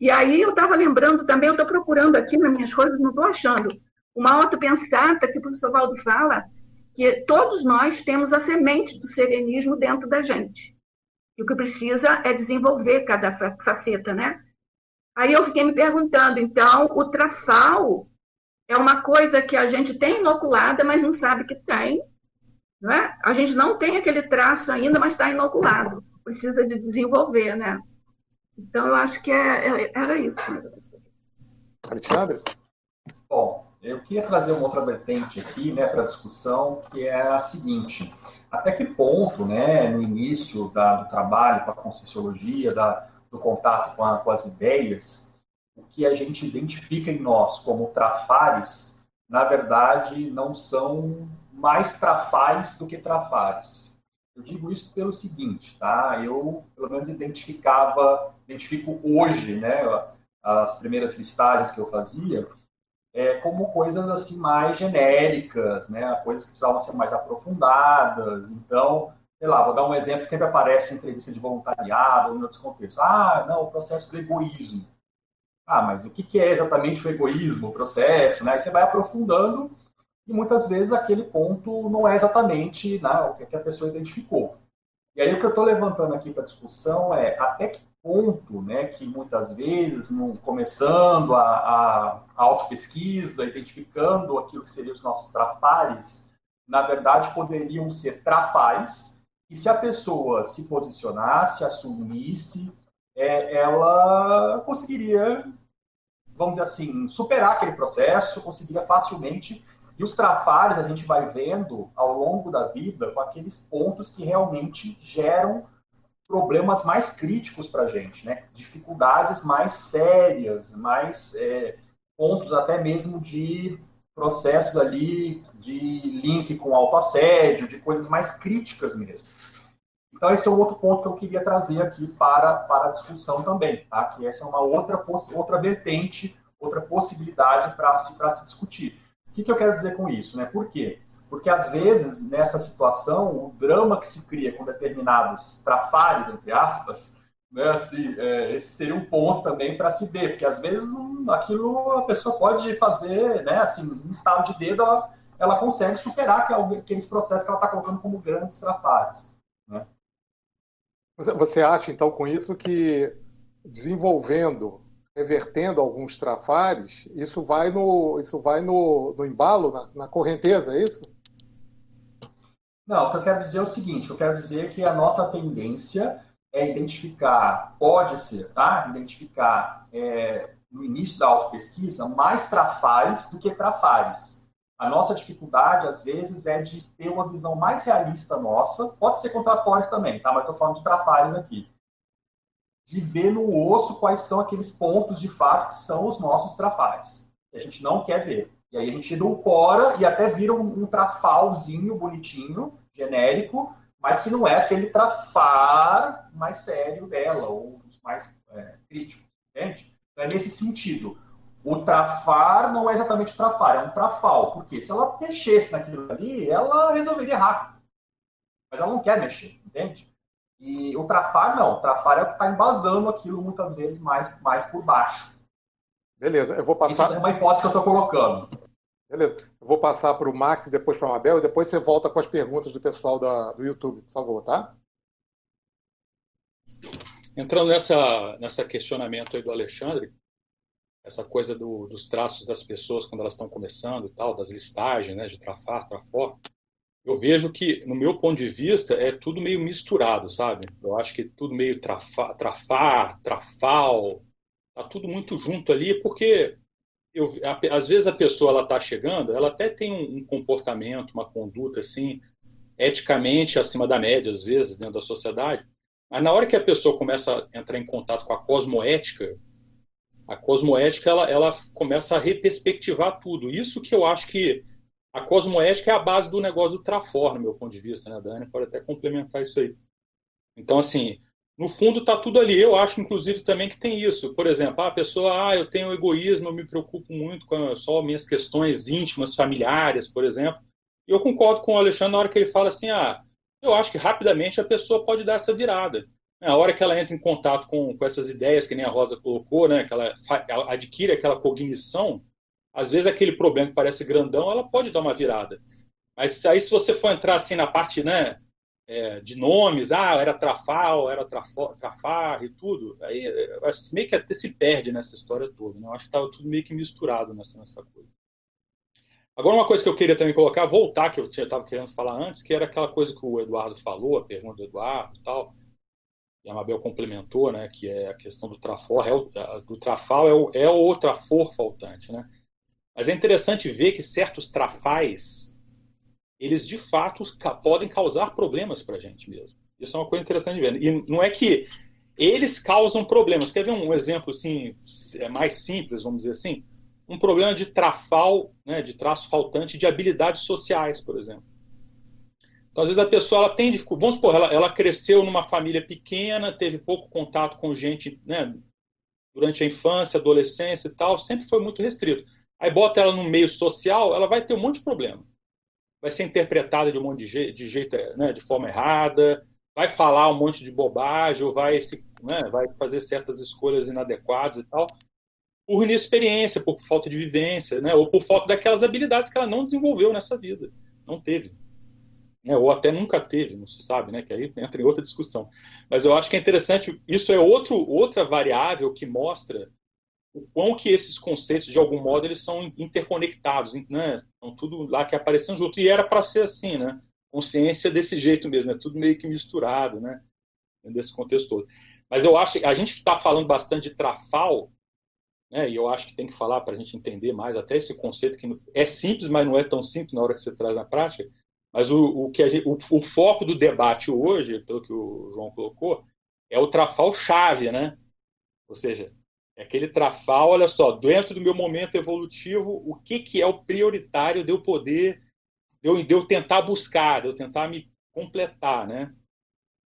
E aí eu estava lembrando também, eu estou procurando aqui nas minhas coisas, não estou achando, uma autopensata que o professor Valdo fala, que todos nós temos a semente do serenismo dentro da gente. E o que precisa é desenvolver cada faceta, né? Aí eu fiquei me perguntando, então, o trafal é uma coisa que a gente tem inoculada, mas não sabe que tem. Não é? A gente não tem aquele traço ainda, mas está inoculado. Precisa de desenvolver, né? Então, eu acho que é, é, era isso. Alexandre? Bom, eu queria trazer uma outra vertente aqui né, para a discussão, que é a seguinte. Até que ponto, né, no início da, do trabalho com a Conscienciologia, da, do contato com, a, com as ideias, o que a gente identifica em nós como trafares, na verdade, não são mais trafais do que trafares. Eu digo isso pelo seguinte, tá? Eu, pelo menos, identificava, identifico hoje, né, as primeiras listagens que eu fazia, é, como coisas assim mais genéricas, né, coisas que precisavam ser mais aprofundadas. Então, sei lá, vou dar um exemplo que sempre aparece em entrevista de voluntariado ou em outros contextos. Ah, não, o processo do egoísmo. Ah, mas o que é exatamente o egoísmo, o processo, né? você vai aprofundando e muitas vezes aquele ponto não é exatamente né, o que a pessoa identificou. E aí o que eu estou levantando aqui para discussão é até que ponto, né, que muitas vezes, no, começando a, a, autopesquisa, identificando aquilo que seriam os nossos trafares, na verdade poderiam ser trafais, e se a pessoa se posicionasse, assumisse, é, ela conseguiria vamos dizer assim, superar aquele processo, conseguiria facilmente. E os trafalhos a gente vai vendo ao longo da vida com aqueles pontos que realmente geram problemas mais críticos para a gente, né? Dificuldades mais sérias, mais é, pontos até mesmo de processos ali de link com autoassédio, de coisas mais críticas mesmo. Então, esse é um outro ponto que eu queria trazer aqui para, para a discussão também, tá? que essa é uma outra, outra vertente, outra possibilidade para se, se discutir. O que, que eu quero dizer com isso? Né? Por quê? Porque, às vezes, nessa situação, o drama que se cria com determinados trafares, entre aspas, né, assim, é, esse seria um ponto também para se ver, porque, às vezes, aquilo a pessoa pode fazer, né, assim, um estado de dedo, ela, ela consegue superar aqueles processos que ela está colocando como grandes trafares. Né? Você acha, então, com isso, que desenvolvendo, revertendo alguns trafares, isso vai no, isso vai no, no embalo, na, na correnteza, é isso? Não, o que eu quero dizer é o seguinte: eu quero dizer que a nossa tendência é identificar, pode ser, tá? Identificar é, no início da autopesquisa mais trafares do que trafares. A nossa dificuldade, às vezes, é de ter uma visão mais realista nossa, pode ser com trafores também, tá? Mas estou falando de trafares aqui. De ver no osso quais são aqueles pontos, de fato, que são os nossos trafares. Que a gente não quer ver. E aí a gente edulcora e até vira um, um trafalzinho bonitinho, genérico, mas que não é aquele trafar mais sério dela, ou mais é, críticos, entende? Então é nesse sentido. O trafar não é exatamente trafar, é um trafal. Porque se ela mexesse naquilo ali, ela resolveria rápido. Mas ela não quer mexer, entende? E o trafar não. O trafar é o que está embasando aquilo muitas vezes mais, mais por baixo. Beleza, eu vou passar. Isso é uma hipótese que eu estou colocando. Beleza, eu vou passar para o Max e depois para a Mabel, e depois você volta com as perguntas do pessoal da, do YouTube, por favor, tá? Entrando nessa, nessa questionamento aí do Alexandre, essa coisa do, dos traços das pessoas quando elas estão começando e tal, das listagens, né, de trafar, trafor, eu vejo que, no meu ponto de vista, é tudo meio misturado, sabe? Eu acho que tudo meio trafa, trafar, trafal, tá tudo muito junto ali, porque eu, a, às vezes a pessoa ela está chegando, ela até tem um, um, comportamento, uma conduta assim, eticamente acima da média, às vezes, dentro da sociedade, mas na hora que a pessoa começa a entrar em contato com a cosmoética, a cosmoética ela, ela começa a reperspectivar tudo. Isso que eu acho que a cosmoética é a base do negócio do Trafor, no meu ponto de vista, né? Dani pode até complementar isso aí. Então, assim, no fundo está tudo ali. Eu acho, inclusive, também que tem isso. Por exemplo, a pessoa, ah, eu tenho egoísmo, eu me preocupo muito com só minhas questões íntimas, familiares, por exemplo. E eu concordo com o Alexandre na hora que ele fala assim, ah, eu acho que rapidamente a pessoa pode dar essa virada. A hora que ela entra em contato com, com essas ideias, que nem a Rosa colocou, né, que ela adquire aquela cognição, às vezes aquele problema que parece grandão, ela pode dar uma virada. Mas aí se você for entrar assim na parte né, é, de nomes, ah, era Trafal, era Trafar e tudo, aí meio que até se perde nessa história toda. Né? Eu acho que estava tudo meio que misturado nessa, nessa coisa. Agora, uma coisa que eu queria também colocar, voltar, que eu estava querendo falar antes, que era aquela coisa que o Eduardo falou, a pergunta do Eduardo e tal, e a Mabel complementou, né, que é a questão do trafor, é o, do trafal é o, é o trafor faltante, né? Mas é interessante ver que certos trafais, eles de fato podem causar problemas para a gente mesmo. Isso é uma coisa interessante de ver. E não é que eles causam problemas. Quer ver um exemplo assim, é mais simples, vamos dizer assim? Um problema de trafal, né, de traço faltante de habilidades sociais, por exemplo. Então, às vezes a pessoa ela tem dificuldade. Vamos supor, ela, ela cresceu numa família pequena, teve pouco contato com gente né, durante a infância, adolescência e tal, sempre foi muito restrito. Aí bota ela no meio social, ela vai ter um monte de problema. Vai ser interpretada de um monte de jeito, de, jeito, né, de forma errada, vai falar um monte de bobagem, ou vai, se, né, vai fazer certas escolhas inadequadas e tal, por inexperiência, por falta de vivência, né, ou por falta daquelas habilidades que ela não desenvolveu nessa vida, não teve né, ou até nunca teve, não se sabe, né, que aí entra em outra discussão. Mas eu acho que é interessante, isso é outro, outra variável que mostra o quão que esses conceitos, de algum modo, eles são interconectados, né, estão tudo lá que aparecendo junto, e era para ser assim, né, consciência desse jeito mesmo, é tudo meio que misturado, né, desse contexto todo. Mas eu acho que a gente está falando bastante de trafal, né? e eu acho que tem que falar para a gente entender mais até esse conceito que é simples, mas não é tão simples na hora que você traz na prática. Mas o, o que gente, o, o, foco do debate hoje, pelo que o João colocou, é o trafal chave, né? Ou seja, é aquele trafal, olha só, dentro do meu momento evolutivo, o que, que é o prioritário de eu poder, de eu, de eu tentar buscar, de eu tentar me completar, né?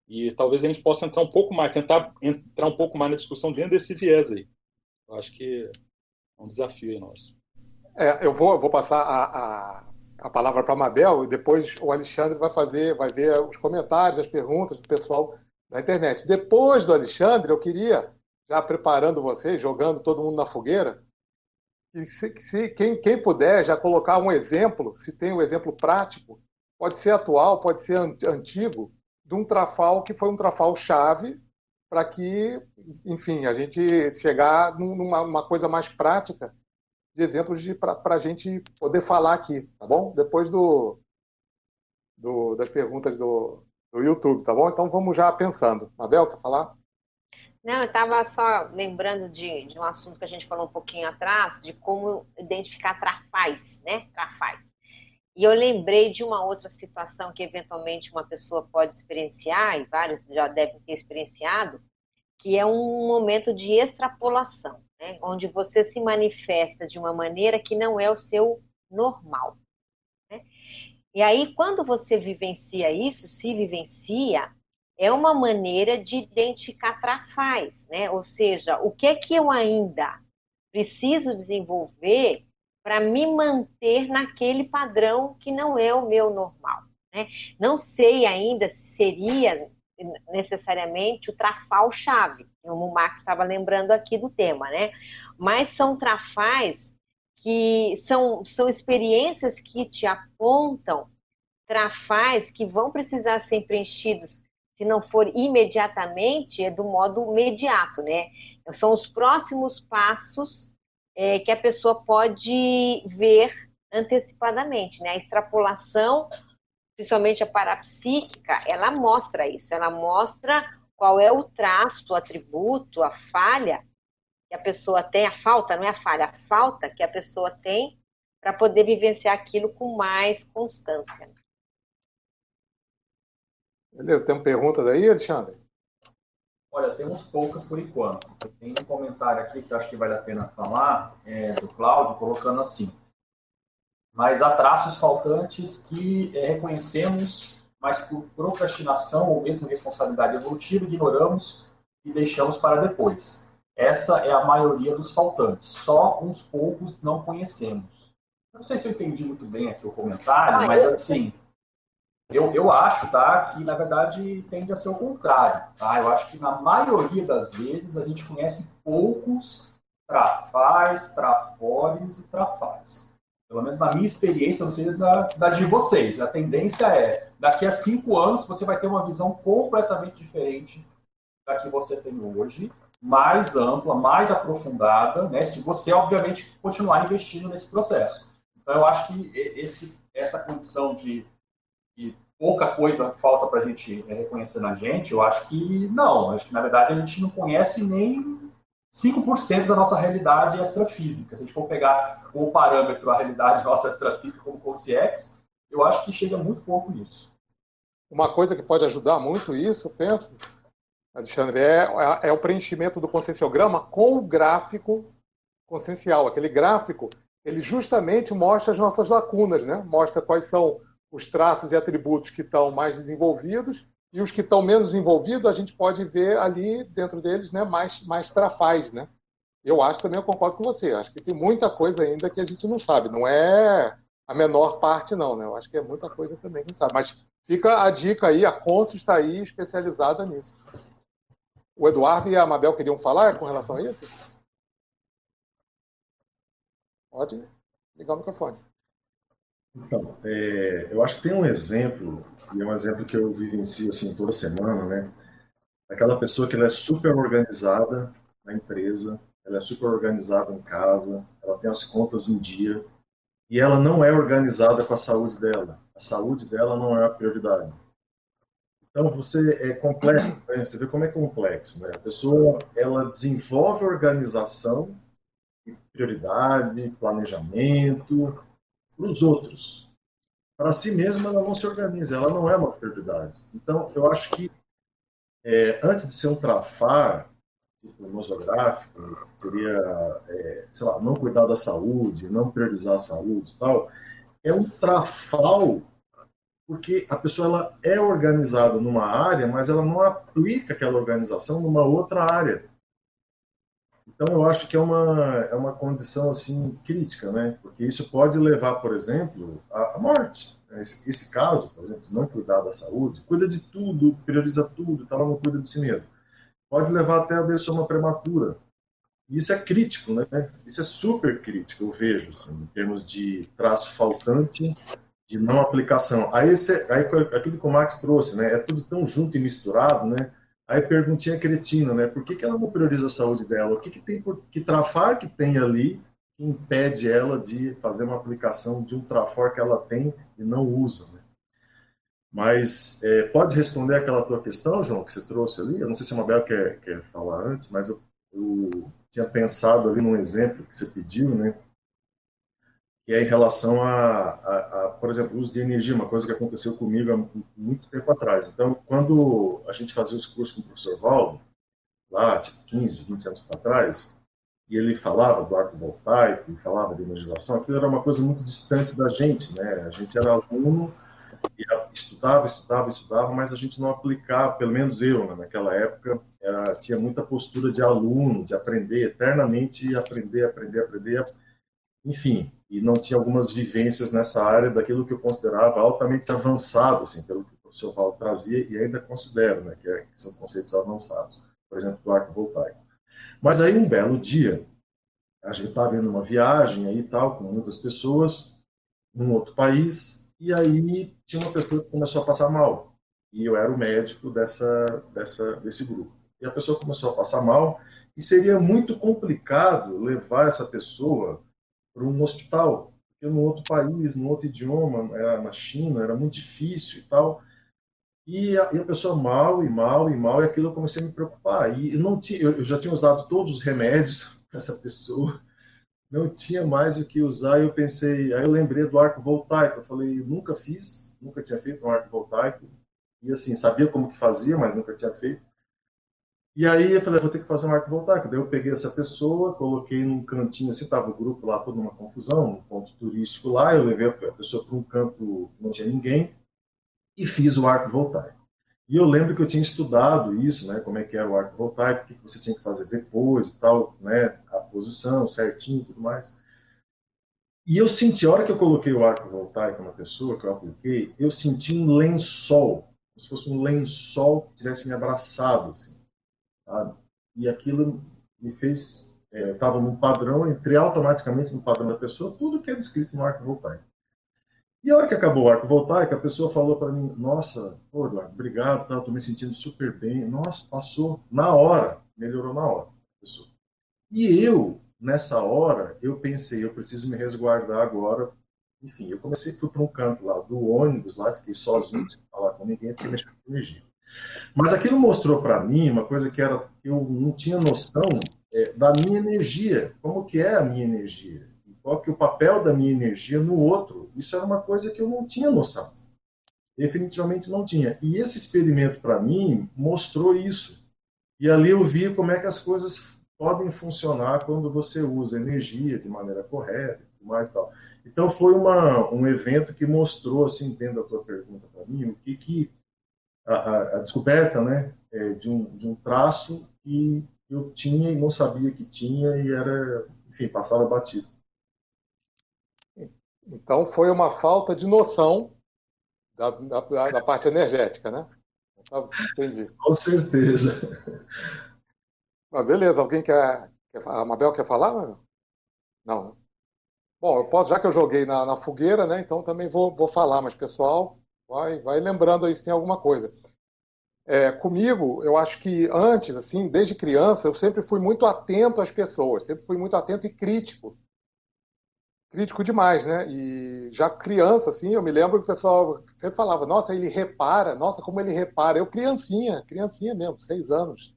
E talvez a gente possa entrar um pouco mais, tentar entrar um pouco mais na discussão dentro desse viés aí. Eu acho que é um desafio aí nosso. É, eu vou, vou passar a, a, a palavra para a Mabel e depois o Alexandre vai fazer, vai ver os comentários, as perguntas do pessoal da internet. Depois do Alexandre, eu queria já preparando vocês, jogando todo mundo na fogueira. E se, se quem, quem puder já colocar um exemplo, se tem um exemplo prático, pode ser atual, pode ser antigo, de um trafal que foi um trafal chave para que, enfim, a gente chegar numa coisa mais prática de exemplos para a gente poder falar aqui, tá bom? Depois do, do das perguntas do, do YouTube, tá bom? Então vamos já pensando. Mabel, quer falar? Não, eu estava só lembrando de, de um assunto que a gente falou um pouquinho atrás, de como identificar trafais, né? Trafais. E eu lembrei de uma outra situação que eventualmente uma pessoa pode experienciar, e vários já devem ter experienciado, que é um momento de extrapolação, né? onde você se manifesta de uma maneira que não é o seu normal. Né? E aí, quando você vivencia isso, se vivencia, é uma maneira de identificar trafais, né? Ou seja, o que é que eu ainda preciso desenvolver para me manter naquele padrão que não é o meu normal, né? Não sei ainda se seria necessariamente o trafal chave, como o Max estava lembrando aqui do tema, né? Mas são trafais que são, são experiências que te apontam trafais que vão precisar ser preenchidos se não for imediatamente, é do modo imediato, né? São os próximos passos é, que a pessoa pode ver antecipadamente, né? A extrapolação, principalmente a parapsíquica, ela mostra isso, ela mostra qual é o traço, o atributo, a falha que a pessoa tem, a falta, não é a falha, a falta que a pessoa tem para poder vivenciar aquilo com mais constância. Beleza, tem perguntas aí, Alexandre? Olha, temos poucas por enquanto. Tem um comentário aqui que eu acho que vale a pena falar, é, do Cláudio, colocando assim. Mas há traços faltantes que é, reconhecemos, mas por procrastinação ou mesmo responsabilidade evolutiva, ignoramos e deixamos para depois. Essa é a maioria dos faltantes. Só uns poucos não conhecemos. não sei se eu entendi muito bem aqui o comentário, ah, mas assim. Eu, eu acho, tá, que na verdade tende a ser o contrário, tá? Eu acho que na maioria das vezes a gente conhece poucos trafais, trafores e trafais. Pelo menos na minha experiência, não sei da, da de vocês. A tendência é, daqui a cinco anos, você vai ter uma visão completamente diferente da que você tem hoje, mais ampla, mais aprofundada, né? Se você, obviamente, continuar investindo nesse processo. Então, eu acho que esse, essa condição de que pouca coisa falta para a gente é, reconhecer na gente, eu acho que não. Acho que, na verdade, a gente não conhece nem 5% da nossa realidade extrafísica. Se a gente for pegar como parâmetro a realidade nossa extrafísica como consciência, eu acho que chega muito pouco nisso. Uma coisa que pode ajudar muito isso, eu penso, Alexandre, é, é, é o preenchimento do conscienciograma com o gráfico consciencial. Aquele gráfico, ele justamente mostra as nossas lacunas, né? Mostra quais são os traços e atributos que estão mais desenvolvidos e os que estão menos envolvidos, a gente pode ver ali dentro deles né, mais, mais trafais. Né? Eu acho também, eu concordo com você, acho que tem muita coisa ainda que a gente não sabe. Não é a menor parte, não. Né? Eu acho que é muita coisa também que não sabe. Mas fica a dica aí, a Consul está aí especializada nisso. O Eduardo e a Amabel queriam falar com relação a isso? Pode ligar o microfone. Então, é, eu acho que tem um exemplo, e é um exemplo que eu vivencio assim toda semana, né? Aquela pessoa que ela é super organizada na empresa, ela é super organizada em casa, ela tem as contas em dia, e ela não é organizada com a saúde dela. A saúde dela não é a prioridade. Então você é complexo, né? você vê como é complexo, né? A pessoa ela desenvolve organização prioridade, planejamento para os outros. Para si mesma, ela não se organiza, ela não é uma prioridade. Então, eu acho que é, antes de ser um trafar, tipo, nosográfico, seria, é, sei lá, não cuidar da saúde, não priorizar a saúde e tal, é um trafal porque a pessoa ela é organizada numa área, mas ela não aplica aquela organização numa outra área. Então eu acho que é uma é uma condição assim crítica, né? Porque isso pode levar, por exemplo, à, morte. Esse, esse, caso, por exemplo, não cuidar da saúde, cuida de tudo, prioriza tudo, tá, não cuida de si mesmo. Pode levar até a uma prematura. Isso é crítico, né? Isso é super crítico, eu vejo, assim, em termos de traço faltante de não aplicação. Aí, esse, aí aquilo que o Max trouxe, né? É tudo tão junto e misturado, né? Aí perguntinha cretina, né? Por que, que ela não prioriza a saúde dela? O que, que tem por que trafar que tem ali que impede ela de fazer uma aplicação de um trafor que ela tem e não usa, né? Mas é, pode responder aquela tua questão, João, que você trouxe ali? Eu não sei se a Mabel quer, quer falar antes, mas eu, eu tinha pensado ali num exemplo que você pediu, né? Que é em relação a, a, a, por exemplo, uso de energia, uma coisa que aconteceu comigo há muito tempo atrás. Então, quando a gente fazia os cursos com o professor Valdo, lá, tipo, 15, 20 anos para trás, e ele falava do arco voltaico, falava de energização, aquilo era uma coisa muito distante da gente, né? A gente era aluno, e estudava, estudava, estudava, mas a gente não aplicava, pelo menos eu, né, naquela época, era, tinha muita postura de aluno, de aprender eternamente, aprender, aprender, aprender, enfim, e não tinha algumas vivências nessa área daquilo que eu considerava altamente avançado, assim, pelo que o professor Paulo trazia e ainda considero, né, que, é, que são conceitos avançados, por exemplo, do arco voltaico. Mas aí, um belo dia, a gente estava indo uma viagem aí tal, com muitas pessoas, num outro país, e aí tinha uma pessoa que começou a passar mal. E eu era o médico dessa, dessa, desse grupo. E a pessoa começou a passar mal, e seria muito complicado levar essa pessoa para um hospital, porque no outro país, no outro idioma, era na China, era muito difícil e tal. E a, e a, pessoa mal e mal e mal, e aquilo eu comecei a me preocupar. E não tinha, eu, já tinha usado todos os remédios para essa pessoa, não tinha mais o que usar. E eu pensei, aí eu lembrei do arco voltaico. Eu falei, nunca fiz, nunca tinha feito um arco voltaico. E assim, sabia como que fazia, mas nunca tinha feito. E aí eu falei, vou ter que fazer um arco voltaico. Daí eu peguei essa pessoa, coloquei num cantinho assim, tava o grupo lá, toda uma confusão, um ponto turístico lá, eu levei a pessoa para um canto não tinha ninguém e fiz o arco voltaico. E eu lembro que eu tinha estudado isso, né, como é que era o arco voltaico, o que você tinha que fazer depois e tal, né, a posição certinho e tudo mais. E eu senti, a hora que eu coloquei o arco voltaico na pessoa, que eu apliquei, eu senti um lençol, como se fosse um lençol que tivesse me abraçado, assim Sabe? E aquilo me fez. É, estava num padrão, entrei automaticamente no padrão da pessoa, tudo que é descrito no arco voltaico. E a hora que acabou o arco voltaico, a pessoa falou para mim: Nossa, pô, Eduardo, obrigado, tá, estou me sentindo super bem. Nossa, passou na hora, melhorou na hora. Pessoa. E eu, nessa hora, eu pensei: eu preciso me resguardar agora. Enfim, eu comecei, fui para um canto lá do ônibus, lá, fiquei sozinho, sem falar com ninguém, porque mexendo com energia. Mas aquilo mostrou para mim uma coisa que era eu não tinha noção é, da minha energia, como que é a minha energia, qual que é o papel da minha energia no outro. Isso era uma coisa que eu não tinha noção. Definitivamente não tinha. E esse experimento para mim mostrou isso. E ali eu vi como é que as coisas podem funcionar quando você usa energia de maneira correta e mais tal. Então foi uma, um evento que mostrou, assim, dentro da tua pergunta para mim, o que que a, a descoberta né, é, de, um, de um traço que eu tinha e não sabia que tinha e era, enfim, passava batido. Então foi uma falta de noção da, da, da parte energética, né? Entendi. Com certeza. Mas beleza, alguém quer, quer. A Mabel quer falar? Não. Né? Bom, eu posso, já que eu joguei na, na fogueira, né? Então também vou, vou falar, mas pessoal, Vai, vai lembrando aí se tem alguma coisa. É, comigo, eu acho que antes, assim, desde criança, eu sempre fui muito atento às pessoas, sempre fui muito atento e crítico. Crítico demais, né? E já criança, assim, eu me lembro que o pessoal sempre falava, nossa, ele repara, nossa, como ele repara. Eu criancinha, criancinha mesmo, seis anos.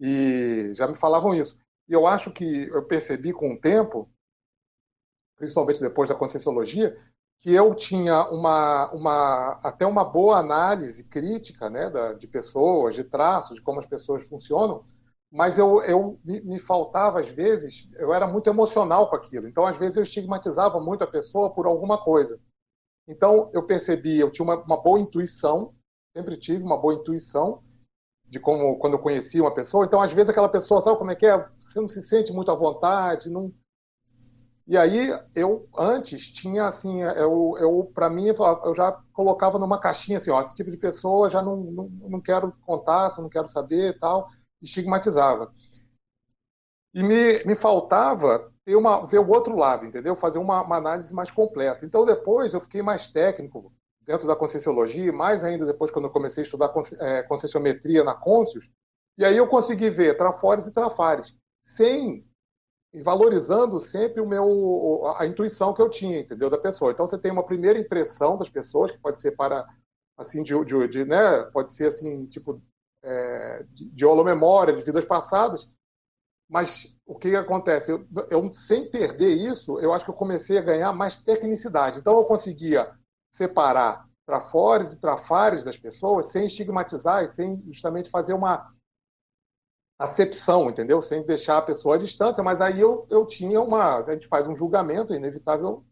E já me falavam isso. E eu acho que eu percebi com o tempo, principalmente depois da Conscienciologia, que eu tinha uma, uma até uma boa análise crítica né, da, de pessoas, de traços, de como as pessoas funcionam, mas eu, eu me, me, faltava às vezes, eu era muito emocional com aquilo. Então, às vezes, eu estigmatizava muito a pessoa por alguma coisa. Então, eu percebi, eu tinha uma, uma boa intuição, sempre tive uma boa intuição de como quando eu conhecia uma pessoa. Então, às vezes, aquela pessoa, sabe como é que é? Você não se sente muito à vontade, não. E aí, eu antes tinha assim, eu, eu para mim, eu já colocava numa caixinha assim, ó, esse tipo de pessoa já não, não, não quero contato, não quero saber tal estigmatizava. E me, me faltava ter uma, ver o outro lado, entendeu? Fazer uma, uma análise mais completa. Então, depois, eu fiquei mais técnico dentro da Conscienciologia, mais ainda depois quando eu comecei a estudar é, Conscienciometria na Conscius, e aí eu consegui ver trafores e trafares, sem valorizando sempre o meu a intuição que eu tinha, entendeu, da pessoa. Então você tem uma primeira impressão das pessoas que pode ser para assim de, de, de né, pode ser assim tipo é, de, de holomemória, de vidas passadas. Mas o que, que acontece? Eu, eu, sem perder isso, eu acho que eu comecei a ganhar mais tecnicidade. Então, eu conseguia separar trafores e trafares das pessoas sem estigmatizar e sem justamente fazer uma acepção, entendeu? Sem deixar a pessoa à distância. Mas aí eu, eu tinha uma. A gente faz um julgamento, inevitável.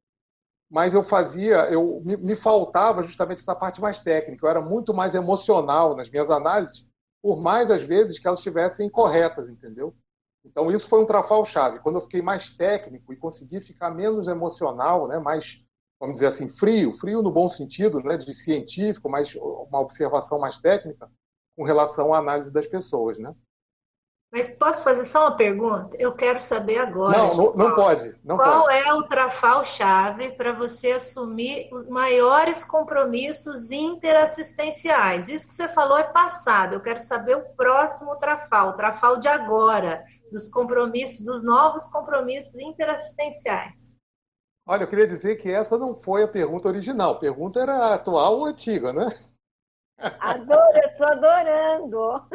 Mas eu fazia, eu me, me faltava justamente essa parte mais técnica. Eu era muito mais emocional nas minhas análises por mais às vezes que elas estivessem incorretas, entendeu? Então isso foi um trafal-chave. Quando eu fiquei mais técnico e consegui ficar menos emocional, né, mais, vamos dizer assim, frio, frio no bom sentido, né, de científico, mais uma observação mais técnica com relação à análise das pessoas, né? Mas posso fazer só uma pergunta? Eu quero saber agora. Não, não, não pode. Não qual pode. é o trafal-chave para você assumir os maiores compromissos interassistenciais? Isso que você falou é passado. Eu quero saber o próximo trafal, o trafal de agora, dos compromissos, dos novos compromissos interassistenciais. Olha, eu queria dizer que essa não foi a pergunta original. A pergunta era atual ou antiga, né? Adoro, eu estou adorando.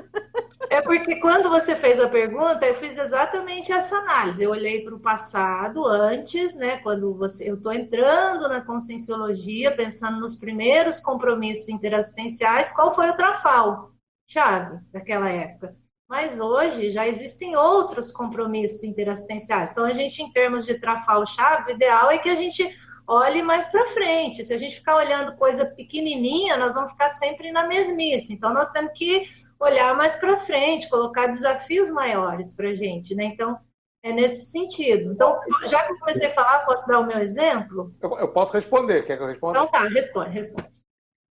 É porque quando você fez a pergunta, eu fiz exatamente essa análise. Eu olhei para o passado, antes, né? Quando você, eu estou entrando na conscienciologia, pensando nos primeiros compromissos interassistenciais, qual foi o trafal chave daquela época? Mas hoje já existem outros compromissos interassistenciais. Então, a gente, em termos de trafal chave, o ideal é que a gente olhe mais para frente. Se a gente ficar olhando coisa pequenininha, nós vamos ficar sempre na mesmice. Então, nós temos que olhar mais para frente, colocar desafios maiores para a gente, né? Então, é nesse sentido. Então, já que eu comecei a falar, posso dar o meu exemplo? Eu, eu posso responder. Quer que eu responda? Então tá, responde, responde.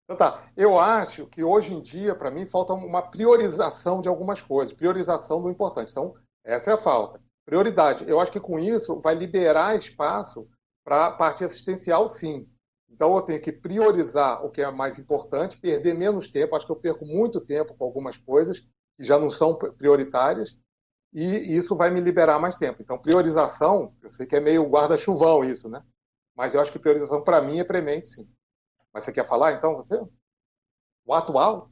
Então tá. Eu acho que hoje em dia, para mim, falta uma priorização de algumas coisas. Priorização do importante. Então, essa é a falta. Prioridade. Eu acho que com isso vai liberar espaço para a parte assistencial, sim. Então, eu tenho que priorizar o que é mais importante, perder menos tempo. Acho que eu perco muito tempo com algumas coisas que já não são prioritárias, e isso vai me liberar mais tempo. Então, priorização, eu sei que é meio guarda-chuvão isso, né? Mas eu acho que priorização, para mim, é premente, sim. Mas você quer falar, então, você? O atual?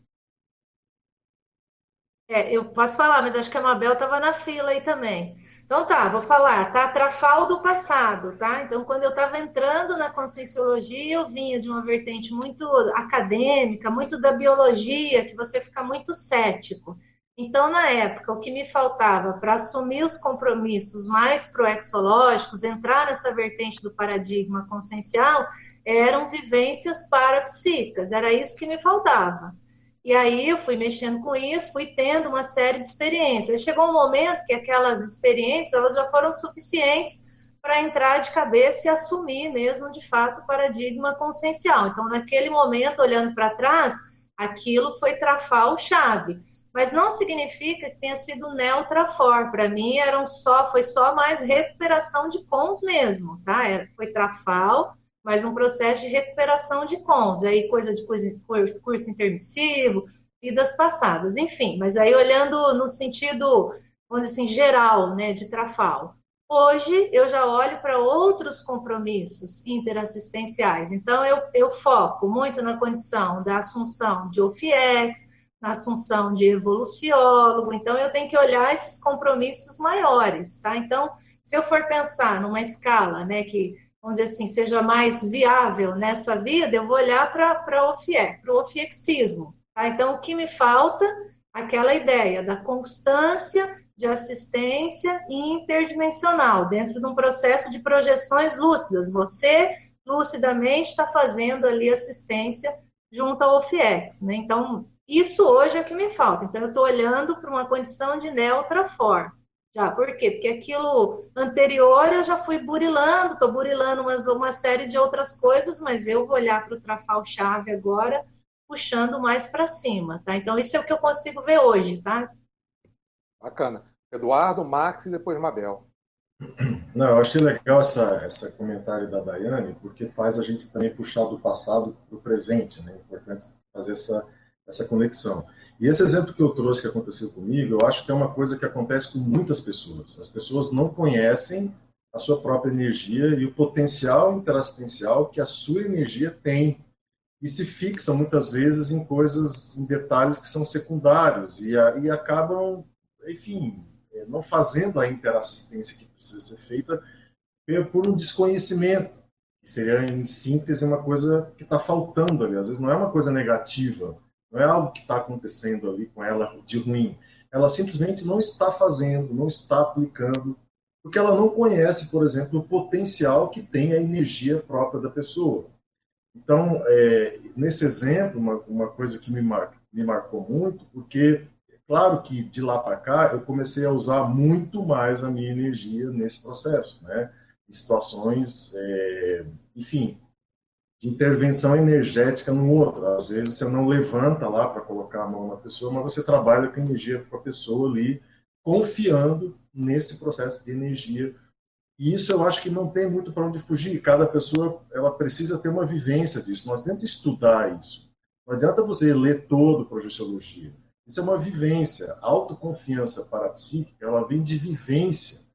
É, eu posso falar, mas acho que a Mabel estava na fila aí também. Então tá, vou falar, tá? Trafal do passado, tá? Então, quando eu estava entrando na conscienciologia, eu vinha de uma vertente muito acadêmica, muito da biologia, que você fica muito cético. Então, na época, o que me faltava para assumir os compromissos mais proexológicos, entrar nessa vertente do paradigma consciencial, eram vivências parapsíquicas, era isso que me faltava. E aí eu fui mexendo com isso, fui tendo uma série de experiências. Chegou um momento que aquelas experiências elas já foram suficientes para entrar de cabeça e assumir mesmo de fato o paradigma consciencial. Então, naquele momento, olhando para trás, aquilo foi trafar o chave. Mas não significa que tenha sido neutrafor. Para mim, era um só, foi só mais recuperação de cons mesmo, tá? Era, foi trafal mas um processo de recuperação de cons, aí coisa de curso, curso intermissivo, vidas passadas, enfim, mas aí olhando no sentido, vamos dizer assim, geral, né, de Trafal. Hoje eu já olho para outros compromissos interassistenciais, então eu, eu foco muito na condição da assunção de OFIEX, na assunção de evoluciólogo, então eu tenho que olhar esses compromissos maiores, tá? Então, se eu for pensar numa escala, né, que, vamos dizer assim, seja mais viável nessa vida, eu vou olhar para o OFIE, para o ofiexismo, tá? Então, o que me falta? Aquela ideia da constância de assistência interdimensional, dentro de um processo de projeções lúcidas. Você, lucidamente, está fazendo ali assistência junto ao OFIEX, né? Então, isso hoje é o que me falta. Então, eu estou olhando para uma condição de Neutrafor. Já, por quê? Porque aquilo anterior eu já fui burilando, estou burilando umas, uma série de outras coisas, mas eu vou olhar para o Trafal-chave agora, puxando mais para cima, tá? Então, isso é o que eu consigo ver hoje, tá? Bacana. Eduardo, Max e depois Mabel. Não, eu achei legal essa, essa comentário da Daiane, porque faz a gente também puxar do passado para o presente, né? É importante fazer essa, essa conexão. E esse exemplo que eu trouxe que aconteceu comigo, eu acho que é uma coisa que acontece com muitas pessoas. As pessoas não conhecem a sua própria energia e o potencial interassistencial que a sua energia tem. E se fixam muitas vezes em coisas, em detalhes que são secundários e, a, e acabam, enfim, é, não fazendo a interassistência que precisa ser feita por um desconhecimento, que seria, em síntese, uma coisa que está faltando ali. Às vezes não é uma coisa negativa, não é algo que está acontecendo ali com ela de ruim. Ela simplesmente não está fazendo, não está aplicando, porque ela não conhece, por exemplo, o potencial que tem a energia própria da pessoa. Então, é, nesse exemplo, uma, uma coisa que me, mar, me marcou muito, porque Claro que de lá para cá eu comecei a usar muito mais a minha energia nesse processo, né? Em situações, é, enfim, de intervenção energética no outro. Às vezes você não levanta lá para colocar a mão na pessoa, mas você trabalha com energia com a pessoa ali, confiando nesse processo de energia. E isso eu acho que não tem muito para onde fugir. Cada pessoa ela precisa ter uma vivência disso. Não adianta estudar isso. Não adianta você ler todo projeciologia. Isso é uma vivência. A autoconfiança parapsíquica, ela vem de vivência.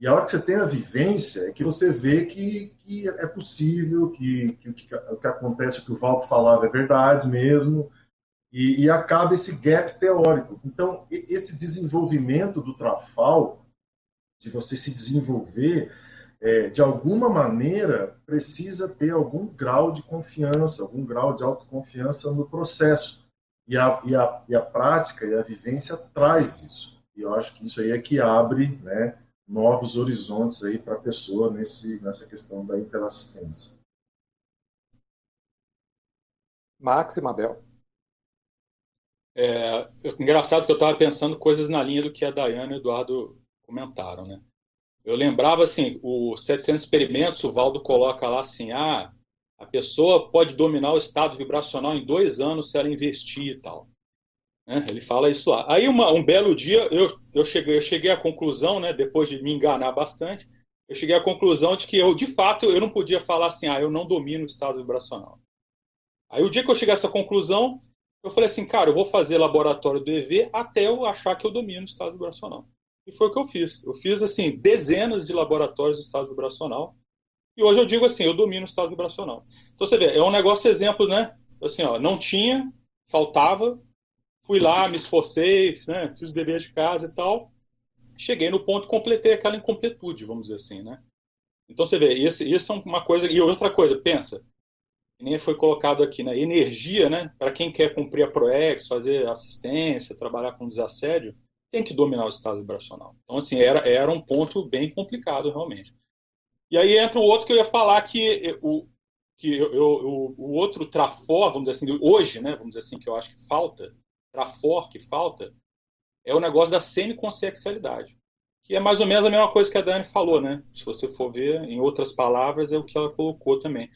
E a hora que você tem a vivência, é que você vê que, que é possível, que, que, que o que acontece, o que o Valdo falava é verdade mesmo, e, e, acaba esse gap teórico. Então, esse desenvolvimento do Trafal, de você se desenvolver, é, de alguma maneira, precisa ter algum grau de confiança, algum grau de autoconfiança no processo. E a, e, a, e a prática e a vivência traz isso. E eu acho que isso aí é que abre né, novos horizontes aí para a pessoa nesse, nessa questão da interassistência. Max e Mabel. É, engraçado que eu estava pensando coisas na linha do que a Dayana e o Eduardo comentaram, né? Eu lembrava assim, o 700 experimentos, o Valdo coloca lá assim, ah, a pessoa pode dominar o estado vibracional em dois anos se ela investir e tal. Né? Ele fala isso lá. Aí uma, um belo dia eu, eu, cheguei, eu cheguei à conclusão, né, depois de me enganar bastante, eu cheguei à conclusão de que eu, de fato, eu não podia falar assim, ah, eu não domino o estado vibracional. Aí o dia que eu cheguei a essa conclusão, eu falei assim, cara, eu vou fazer laboratório do EV até eu achar que eu domino o estado vibracional. E foi o que eu fiz. Eu fiz, assim, dezenas de laboratórios do estado vibracional e hoje eu digo assim, eu domino o estado vibracional. Então você vê, é um negócio exemplo, né? Assim, ó, não tinha, faltava, fui lá, me esforcei, né? fiz o dever de casa e tal. Cheguei no ponto, completei aquela incompletude, vamos dizer assim, né? Então você vê, isso, isso é uma coisa. E outra coisa, pensa, nem foi colocado aqui, né? Energia, né? Para quem quer cumprir a ProEx, fazer assistência, trabalhar com desassédio, tem que dominar o estado vibracional. Então, assim, era, era um ponto bem complicado, realmente. E aí entra o outro que eu ia falar que o, que eu, eu, o outro trafor, vamos dizer assim, hoje, né, vamos dizer assim, que eu acho que falta, trafor que falta, é o negócio da semiconsexualidade. Que é mais ou menos a mesma coisa que a Dani falou, né? Se você for ver, em outras palavras, é o que ela colocou também.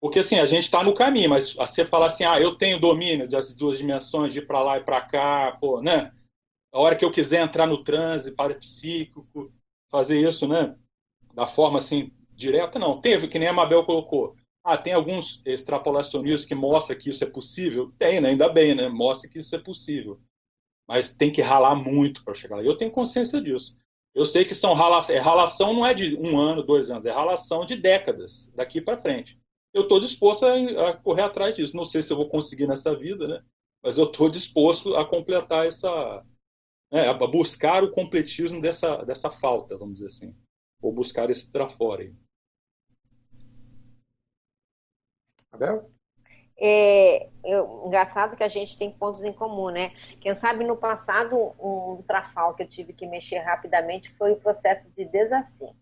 Porque assim, a gente está no caminho, mas você falar assim, ah, eu tenho domínio das duas dimensões, de ir para lá e para cá, pô, né? A hora que eu quiser entrar no transe parapsíquico, fazer isso, né? da forma assim direta, não. Teve, que nem a Mabel colocou. Ah, tem alguns extrapolacionistas que mostram que isso é possível? Tem, né? ainda bem, né? Mostra que isso é possível. Mas tem que ralar muito para chegar lá. Eu tenho consciência disso. Eu sei que são ralação, é, ralação não é de um ano, dois anos, é ralação de décadas, daqui para frente. Eu estou disposto a, correr atrás disso. Não sei se eu vou conseguir nessa vida, né? mas eu estou disposto a completar essa, né, a buscar o completismo dessa, dessa falta, vamos dizer assim, ou buscar esse trafora aí. Abel? É, eu, engraçado que a gente tem pontos em comum, né? Quem sabe no passado um trafal que eu tive que mexer rapidamente foi o processo de desassim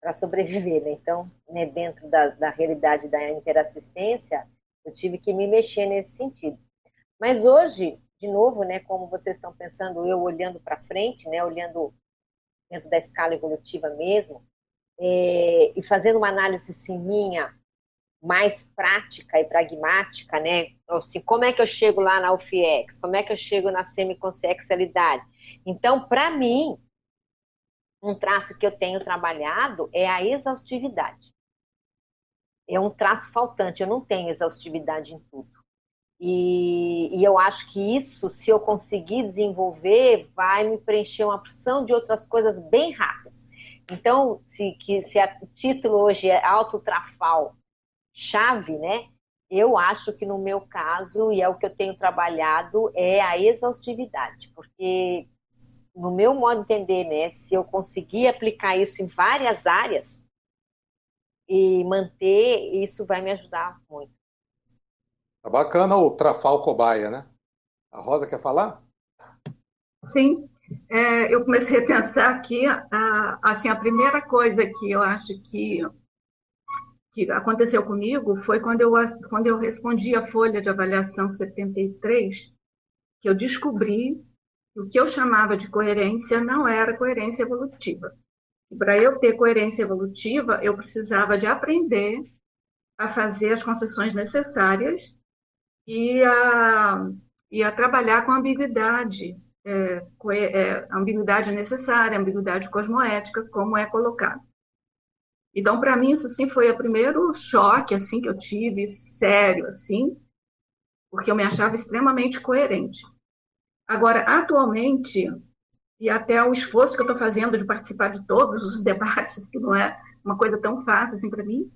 para sobreviver, né? Então, né, dentro da, da realidade da interassistência, eu tive que me mexer nesse sentido. Mas hoje, de novo, né, como vocês estão pensando, eu olhando para frente, né, olhando dentro da escala evolutiva mesmo, é, e fazendo uma análise assim, minha mais prática e pragmática, né? Então, assim, como é que eu chego lá na UFIEX? Como é que eu chego na semiconsexualidade? Então, para mim, um traço que eu tenho trabalhado é a exaustividade. É um traço faltante, eu não tenho exaustividade em tudo. E, e, eu acho que isso, se eu conseguir desenvolver, vai me preencher uma porção de outras coisas bem rápido. Então, se, que, se o título hoje é autotrafal chave, né? Eu acho que no meu caso, e é o que eu tenho trabalhado, é a exaustividade, porque no meu modo de entender, né, se eu conseguir aplicar isso em várias áreas e manter, isso vai me ajudar muito. Tá bacana o trafal cobaia, né? A Rosa quer falar? Sim. É, eu comecei a pensar aqui, a, assim, a primeira coisa que eu acho que que aconteceu comigo foi quando eu, quando eu respondi a folha de avaliação 73, que eu descobri que o que eu chamava de coerência não era coerência evolutiva. Para eu ter coerência evolutiva, eu precisava de aprender a fazer as concessões necessárias e a, e a trabalhar com a ambiguidade, é, é, ambiguidade necessária, ambiguidade cosmoética, como é colocado. Então, para mim, isso sim foi o primeiro choque assim que eu tive, sério, assim, porque eu me achava extremamente coerente. Agora, atualmente, e até o esforço que eu estou fazendo de participar de todos os debates, que não é uma coisa tão fácil assim para mim,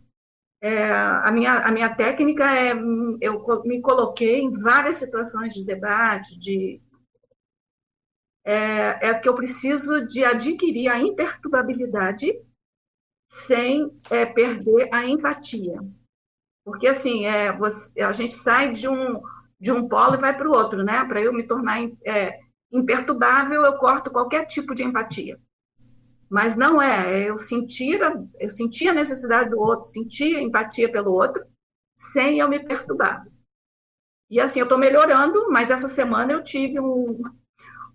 é, a, minha, a minha técnica é, eu me coloquei em várias situações de debate, de, é, é que eu preciso de adquirir a imperturbabilidade sem é, perder a empatia. Porque, assim, é, você, a gente sai de um, de um polo e vai para o outro, né? Para eu me tornar é, imperturbável, eu corto qualquer tipo de empatia. Mas não é, eu sentir, eu sentia a necessidade do outro, sentia empatia pelo outro, sem eu me perturbar. E assim, eu estou melhorando, mas essa semana eu tive um,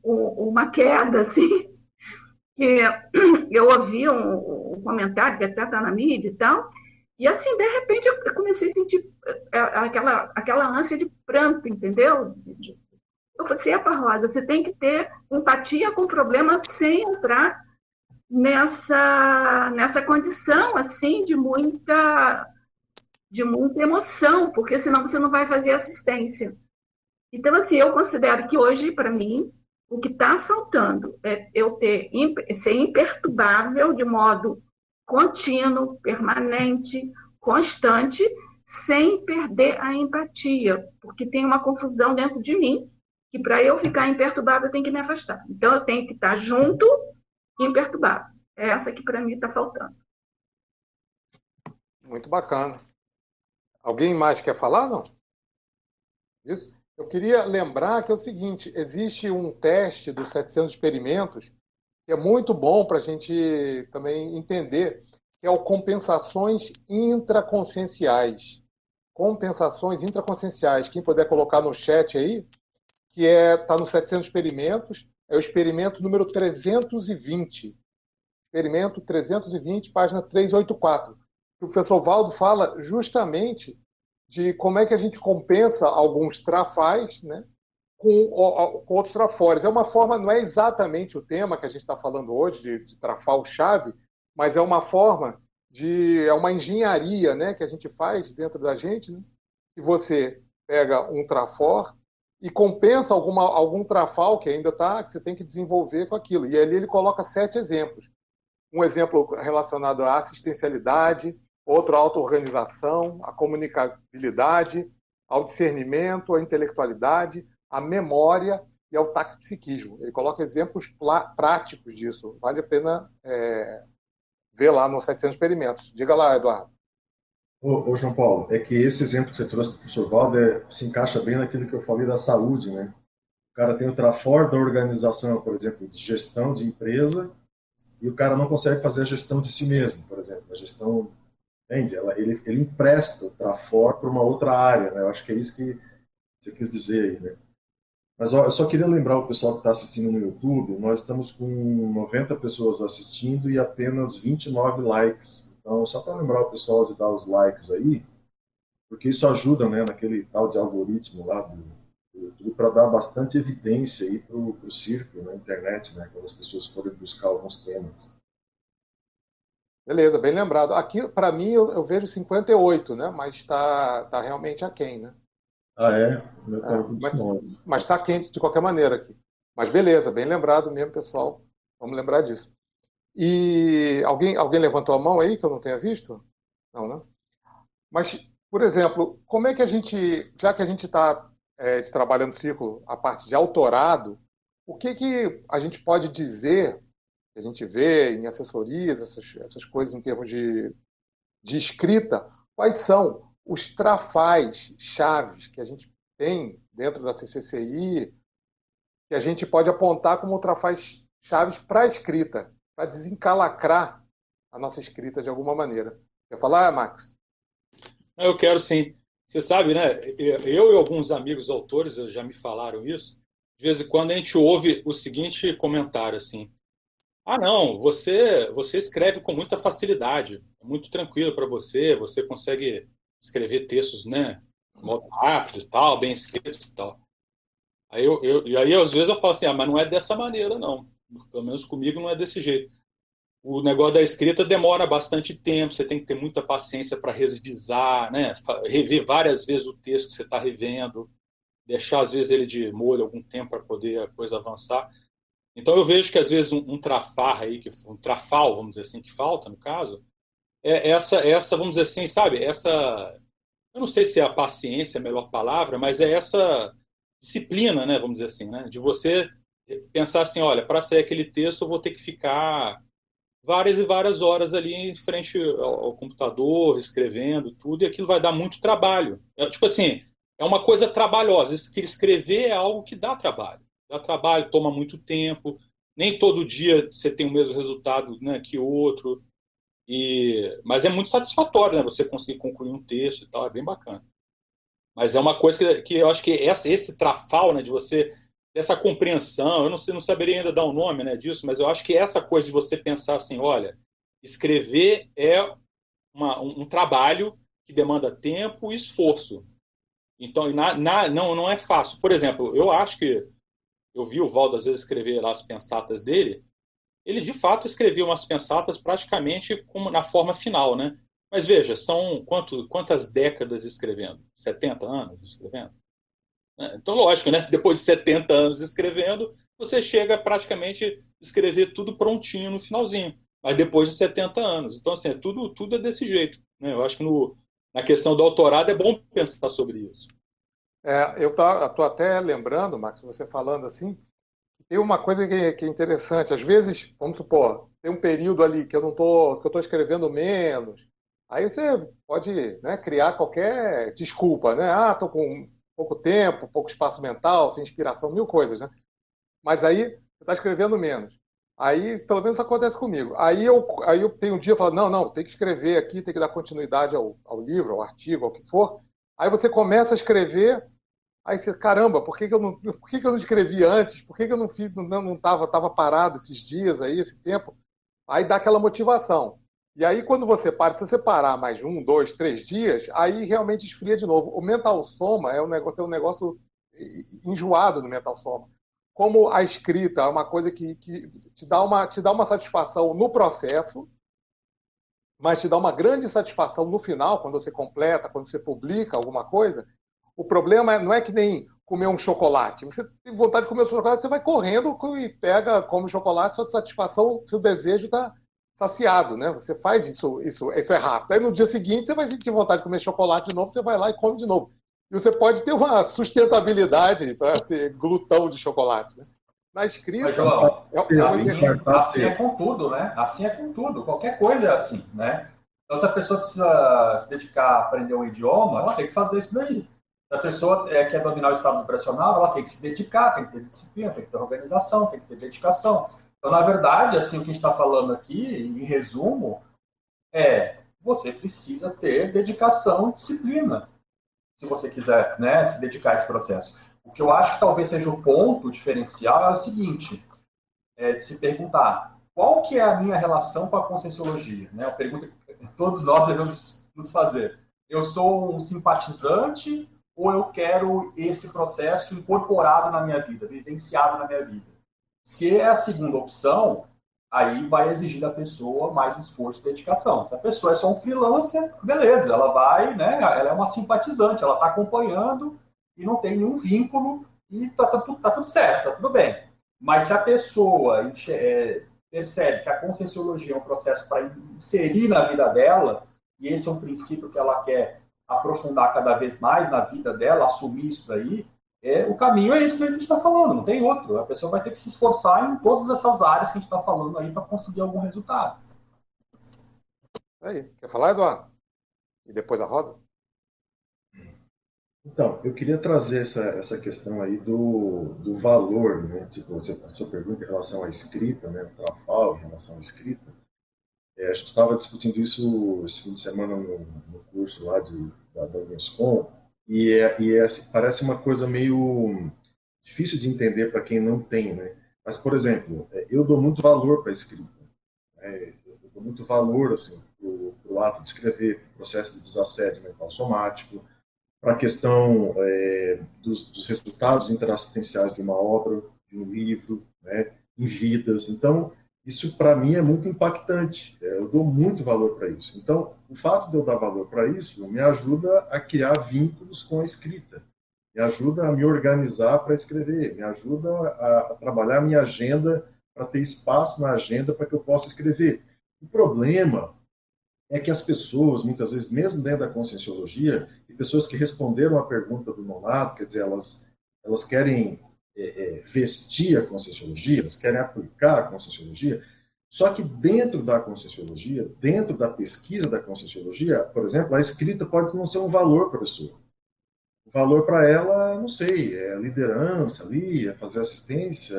um, uma queda, assim, que eu ouvi um, um comentário que até está na mídia e tal, e assim, de repente, eu comecei a sentir é, aquela, aquela ânsia de pranto, entendeu? Eu falei assim, epa, Rosa, você tem que ter empatia com o problema sem entrar nessa, nessa condição, assim, de muita, de muita emoção, porque senão você não vai fazer assistência. Então, assim, eu considero que hoje, para mim, o que está faltando é eu ter, ser imperturbável de modo contínuo, permanente, constante, sem perder a empatia, porque tem uma confusão dentro de mim que para eu ficar imperturbável eu tenho que me afastar. Então eu tenho que estar junto e imperturbável. É essa que para mim está faltando. Muito bacana. Alguém mais quer falar, não? Isso? Eu queria lembrar que é o seguinte: existe um teste dos 700 experimentos que é muito bom para a gente também entender, que é o compensações intraconscienciais. Compensações intraconscienciais. Quem puder colocar no chat aí, que é está nos 700 experimentos, é o experimento número 320. Experimento 320, página 384. O professor Valdo fala justamente de como é que a gente compensa alguns trafais né, com, com outros trafores. É uma forma, não é exatamente o tema que a gente está falando hoje, de, de trafal-chave, mas é uma forma de. é uma engenharia né, que a gente faz dentro da gente, né, que você pega um trafor e compensa alguma, algum trafal que ainda está, que você tem que desenvolver com aquilo. E ali ele coloca sete exemplos. Um exemplo relacionado à assistencialidade, outro a auto-organização, a comunicabilidade, ao discernimento, à intelectualidade, à memória e ao taxipsiquismo. Ele coloca exemplos práticos disso. Vale a pena é, ver lá nos 700 experimentos. Diga lá, Eduardo. Ô, João Paulo, é que esse exemplo que você trouxe do professor Valder se encaixa bem naquilo que eu falei da saúde, né? O cara tem o trafor da organização, por exemplo, de gestão de empresa, e o cara não consegue fazer a gestão de si mesmo, por exemplo, a gestão, entende? Ele, ele empresta o trafor para uma outra área, né? Eu acho que é isso que você quis dizer aí, né? Mas ó, eu só queria lembrar o pessoal que está assistindo no YouTube, nós estamos com 90 pessoas assistindo e apenas 29 likes. Então, só para lembrar o pessoal de dar os likes aí, porque isso ajuda né, naquele tal de algoritmo lá do, do YouTube para dar bastante evidência aí para o círculo na internet, né, quando as pessoas forem buscar alguns temas. Beleza, bem lembrado. Aqui, para mim, eu, eu, vejo 58, né? Mas está tá realmente aquém, né? Ah, é? é mas está quente de qualquer maneira aqui. Mas beleza, bem lembrado mesmo, pessoal. Vamos lembrar disso. E alguém, alguém levantou a mão aí que eu não tenha visto? Não, né? Mas, por exemplo, como é que a gente, já que a gente está é, trabalhando ciclo a parte de autorado, o que, que a gente pode dizer, que a gente vê em assessorias, essas, essas coisas em termos de, de escrita, quais são os trafais chaves que a gente tem dentro da CCCI, que a gente pode apontar como trafais chaves para a escrita, para desencalacrar a nossa escrita de alguma maneira. Quer falar, Max? Eu quero sim. Você sabe, né? Eu e alguns amigos autores já me falaram isso. De vez em quando a gente ouve o seguinte comentário assim: Ah, não, você você escreve com muita facilidade, é muito tranquilo para você, você consegue escrever textos, né? modo rápido e tal, bem escritos e tal. Aí eu, eu, e aí às vezes eu falo assim, ah, mas não é dessa maneira não. Pelo menos comigo não é desse jeito. O negócio da escrita demora bastante tempo, você tem que ter muita paciência para revisar, né? rever várias vezes o texto que você está revendo, deixar às vezes ele de molho algum tempo para poder a coisa avançar. Então eu vejo que às vezes um, um trafar aí, um trafal, vamos dizer assim, que falta no caso, é essa, essa, vamos dizer assim, sabe, essa, eu não sei se é a paciência a melhor palavra, mas é essa disciplina, né, vamos dizer assim, né, de você pensar assim, olha, para sair aquele texto eu vou ter que ficar várias e várias horas ali em frente ao, ao computador, escrevendo tudo, e aquilo vai dar muito trabalho. É, tipo assim, é uma coisa trabalhosa. Escrever é algo que dá trabalho. Dá trabalho, toma muito tempo. Nem todo dia você tem o mesmo resultado né, que outro. E, mas é muito satisfatório, né? Você conseguir concluir um texto e tal, é bem bacana. Mas é uma coisa que, que eu acho que essa, esse trafal, né, de você dessa compreensão, eu não, sei, não saberia ainda dar o um nome né, disso, mas eu acho que essa coisa de você pensar assim, olha, escrever é uma, um, um, trabalho que demanda tempo e esforço. Então, na, na, não, não é fácil. Por exemplo, eu acho que eu vi o Valdo às vezes escrever lá as pensatas dele, ele de fato escrevia umas pensatas praticamente como na forma final, né? Mas veja, são quanto, quantas décadas escrevendo? 70 anos escrevendo? É, então, lógico, né? Depois de 70 anos escrevendo, você chega praticamente a escrever tudo prontinho no finalzinho. Mas depois de 70 anos. Então, assim, é tudo, tudo é desse jeito. Né? Eu acho que no, na questão do autorado é bom pensar sobre isso. É, eu estou até lembrando, Max, você falando assim, tem uma coisa que, que, é interessante. Às vezes, vamos supor, tem um período ali que eu não tô, que eu estou escrevendo menos. Aí você pode né, criar qualquer desculpa, né? Ah, estou com pouco tempo, pouco espaço mental, sem inspiração, mil coisas, né? Mas aí você está escrevendo menos. Aí, pelo menos acontece comigo. Aí eu, aí eu tenho um dia falo, não, não, tem que escrever aqui, tem que dar continuidade ao, ao livro, ao artigo, ao que for. Aí você começa a escrever, aí você, caramba, por que, que, eu, não, por que, que eu não escrevi antes? Por que, que eu não fiz, não, não tava, tava parado esses dias aí, esse tempo? Aí dá aquela motivação. E aí, quando você para, se você parar mais um, dois, três dias, aí realmente esfria de novo. O mental soma é um negócio, é um negócio enjoado no mental soma. Como a escrita é uma coisa que, que te, dá uma, te dá uma satisfação no processo, mas te dá uma grande satisfação no final, quando você completa, quando você publica alguma coisa. O problema não é que nem comer um chocolate. Você tem vontade de comer um chocolate, você vai correndo e pega, come chocolate, sua satisfação, seu desejo está saciado, né? Você faz isso, isso, isso é rápido. Aí no dia seguinte você vai sentir vontade de comer chocolate de novo, você vai lá e come de novo. E você pode ter uma sustentabilidade para ser glutão de chocolate. Né? Na escrita. Mas, João, é, é assim, assim é com tudo, né? Assim é com tudo. Qualquer coisa é assim, né? Então, se a pessoa precisa se dedicar a aprender um idioma, ela tem que fazer isso daí. A pessoa é, quer dominar o estado nutricional, ela tem que se dedicar, tem que ter disciplina, tem que ter organização, tem que ter dedicação. Então, na verdade, assim, o que a gente está falando aqui, em resumo, é você precisa ter dedicação e disciplina se você quiser né, se dedicar a esse processo. O que eu acho que talvez seja o ponto diferencial é o seguinte, é de se perguntar qual que é a minha relação com a conscienciologia? Né? A pergunta que todos nós devemos nos fazer. Eu sou um simpatizante ou eu quero esse processo incorporado na minha vida, vivenciado na minha vida? Se é a segunda opção, aí vai exigir da pessoa mais esforço e dedicação. Se a pessoa é só um freelancer, beleza, ela vai, né? Ela é uma simpatizante, ela está acompanhando e não tem nenhum vínculo e tá, tá, tá, tudo certo, tá tudo bem. Mas se a pessoa é, percebe que a conscienciologia é um processo para inserir na vida dela, e esse é um princípio que ela quer aprofundar cada vez mais na vida dela, assumir isso daí, é, o caminho é esse que a gente está falando, não tem outro. A pessoa vai ter que se esforçar em todas essas áreas que a gente está falando aí para conseguir algum resultado. Aí, quer falar, Eduardo? E depois a Rosa? Então, eu queria trazer essa, essa questão aí do, do valor, né? Tipo, você, a sua pergunta em relação à escrita, né? O trafal em relação à escrita. É, a gente estava discutindo isso esse fim de semana no, no curso lá de, da, Unescom, e, é, e é, parece uma coisa meio difícil de entender para quem não tem, né? Mas, por exemplo, é, eu dou muito valor para a escrita. Né? Eu dou muito valor, assim, para o ato de escrever, para o processo de desassédio mental somático, para a questão é, dos, dos, resultados interassistenciais de uma obra, de um livro, né? em vidas. Então, isso para mim é muito impactante. É, eu dou muito valor para isso. Então, o fato de eu dar valor para isso me ajuda a criar vínculos com a escrita, me ajuda a me organizar para escrever, me ajuda a, a trabalhar a minha agenda para ter espaço na agenda para que eu possa escrever. O problema é que as pessoas, muitas vezes, mesmo dentro da conscienciologia, e pessoas que responderam à pergunta do Monado, quer dizer, elas, elas querem é, é, vestir a Conscienciologia, eles querem aplicar a Conscienciologia, só que dentro da Conscienciologia, dentro da pesquisa da Conscienciologia, por exemplo, a escrita pode não ser um valor para a pessoa. O valor para ela, não sei, é liderança ali, é fazer assistência,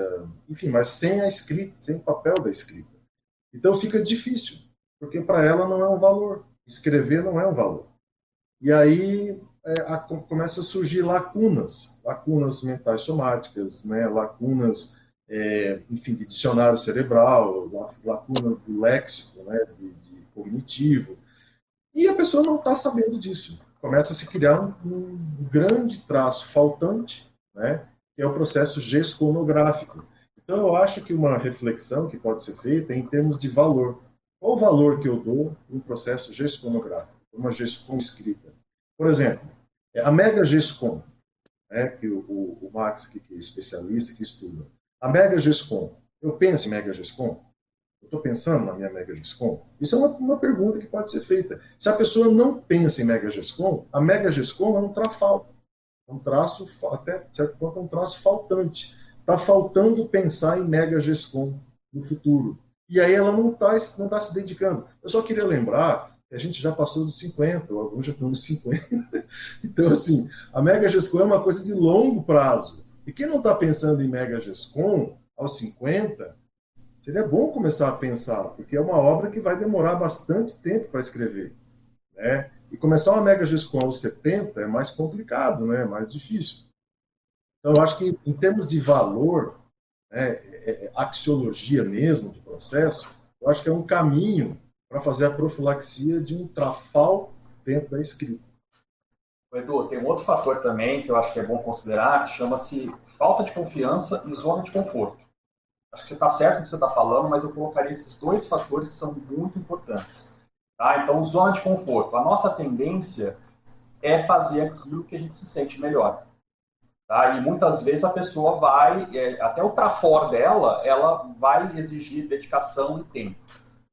enfim, mas sem a escrita, sem o papel da escrita. Então fica difícil, porque para ela não é um valor. Escrever não é um valor. E aí é, a, começa a surgir lacunas, lacunas mentais somáticas, né, lacunas, é, enfim, de dicionário cerebral, lacunas do léxico, né, de, de cognitivo, e a pessoa não está sabendo disso. Começa a se criar um, um grande traço faltante, né, que é o processo gesconográfico. Então, eu acho que uma reflexão que pode ser feita é em termos de valor. Qual o valor que eu dou no processo gesconográfico, uma gestão escrita? Por exemplo, a Mega GESCOM, né, que o, o, o Max, que, que é especialista, que estuda, a Mega GESCOM, eu penso em Mega GESCOM? Eu estou pensando na minha Mega GESCOM? Isso é uma, uma, pergunta que pode ser feita. Se a pessoa não pensa em Mega GESCOM, a Mega GESCOM é um trafal. É um traço, até certo ponto, é um traço faltante. Está faltando pensar em Mega GESCOM no futuro. E aí ela não está não tá se dedicando. Eu só queria lembrar a gente já passou dos 50, ou alguns já estão nos 50. Então, assim, a Mega Gescom é uma coisa de longo prazo. E quem não está pensando em Mega Gescom aos 50, seria bom começar a pensar, porque é uma obra que vai demorar bastante tempo para escrever. Né? E começar uma Mega Gescom aos 70 é mais complicado, né? é mais difícil. Então, eu acho que, em termos de valor, né, é, é, axiologia mesmo do processo, eu acho que é um caminho para fazer a profilaxia de um trafal dentro da escrita. Edu, tem um outro fator também que eu acho que é bom considerar, que chama-se falta de confiança e zona de conforto. Acho que você está certo no que você está falando, mas eu colocaria esses dois fatores que são muito importantes. Tá? Então, zona de conforto. A nossa tendência é fazer aquilo que a gente se sente melhor. Tá? E muitas vezes a pessoa vai, é, até o trafor dela, ela vai exigir dedicação e tempo.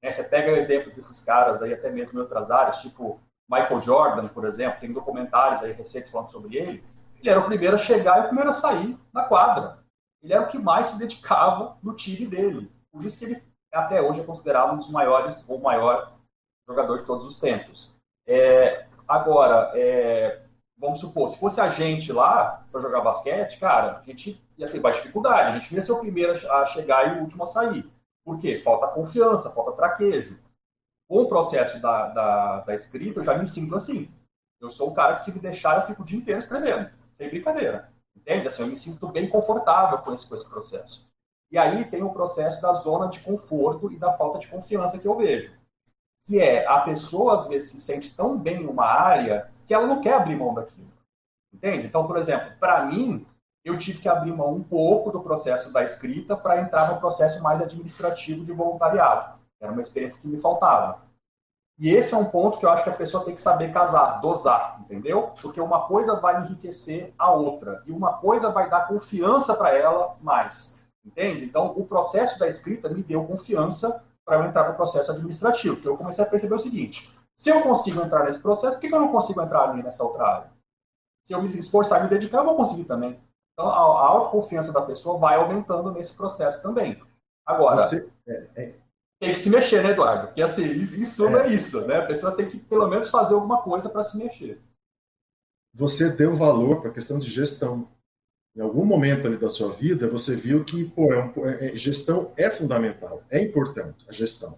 Né? Você pega o exemplo desses caras aí, até mesmo em outras áreas, tipo Michael Jordan, por exemplo, tem documentários aí recentes falando sobre ele, ele era o primeiro a chegar e o primeiro a sair da quadra. Ele era o que mais se dedicava no time dele. Por isso que ele até hoje é considerado um dos maiores ou maior jogador de todos os tempos. É, agora, é, vamos supor, se fosse a gente lá para jogar basquete, cara, a gente ia ter mais dificuldade. A gente ia ser o primeiro a chegar e o último a sair. Por quê? Falta confiança, falta traquejo. Com o processo da, da, da escrita, eu já me sinto assim. Eu sou o cara que, se me deixar, eu fico o dia inteiro escrevendo. Sem brincadeira. Entende? Assim, eu me sinto bem confortável com esse, com esse processo. E aí tem o processo da zona de conforto e da falta de confiança que eu vejo. Que é a pessoa, às vezes, se sente tão bem numa área que ela não quer abrir mão daquilo. Entende? Então, por exemplo, para mim, eu tive que abrir mão um pouco do processo da escrita para entrar no processo mais administrativo de voluntariado. Era uma experiência que me faltava. E esse é um ponto que eu acho que a pessoa tem que saber casar, dosar, entendeu? Porque uma coisa vai enriquecer a outra e uma coisa vai dar confiança para ela mais, entende? Então, o processo da escrita me deu confiança para eu entrar no processo administrativo, porque eu comecei a perceber o seguinte: se eu consigo entrar nesse processo, por que eu não consigo entrar ali nessa outra área? Se eu me esforçar e me dedicar, eu vou conseguir também. Então, a, a autoconfiança da pessoa vai aumentando nesse processo também. Agora, Você, é, é... tem que se mexer, né, Eduardo? Porque, assim, isso é. é isso, né? A pessoa tem que, pelo menos, fazer alguma coisa para se mexer. Você deu valor para a questão de gestão. Em algum momento ali da sua vida, você viu que pô, é um, é, gestão é fundamental, é importante a gestão.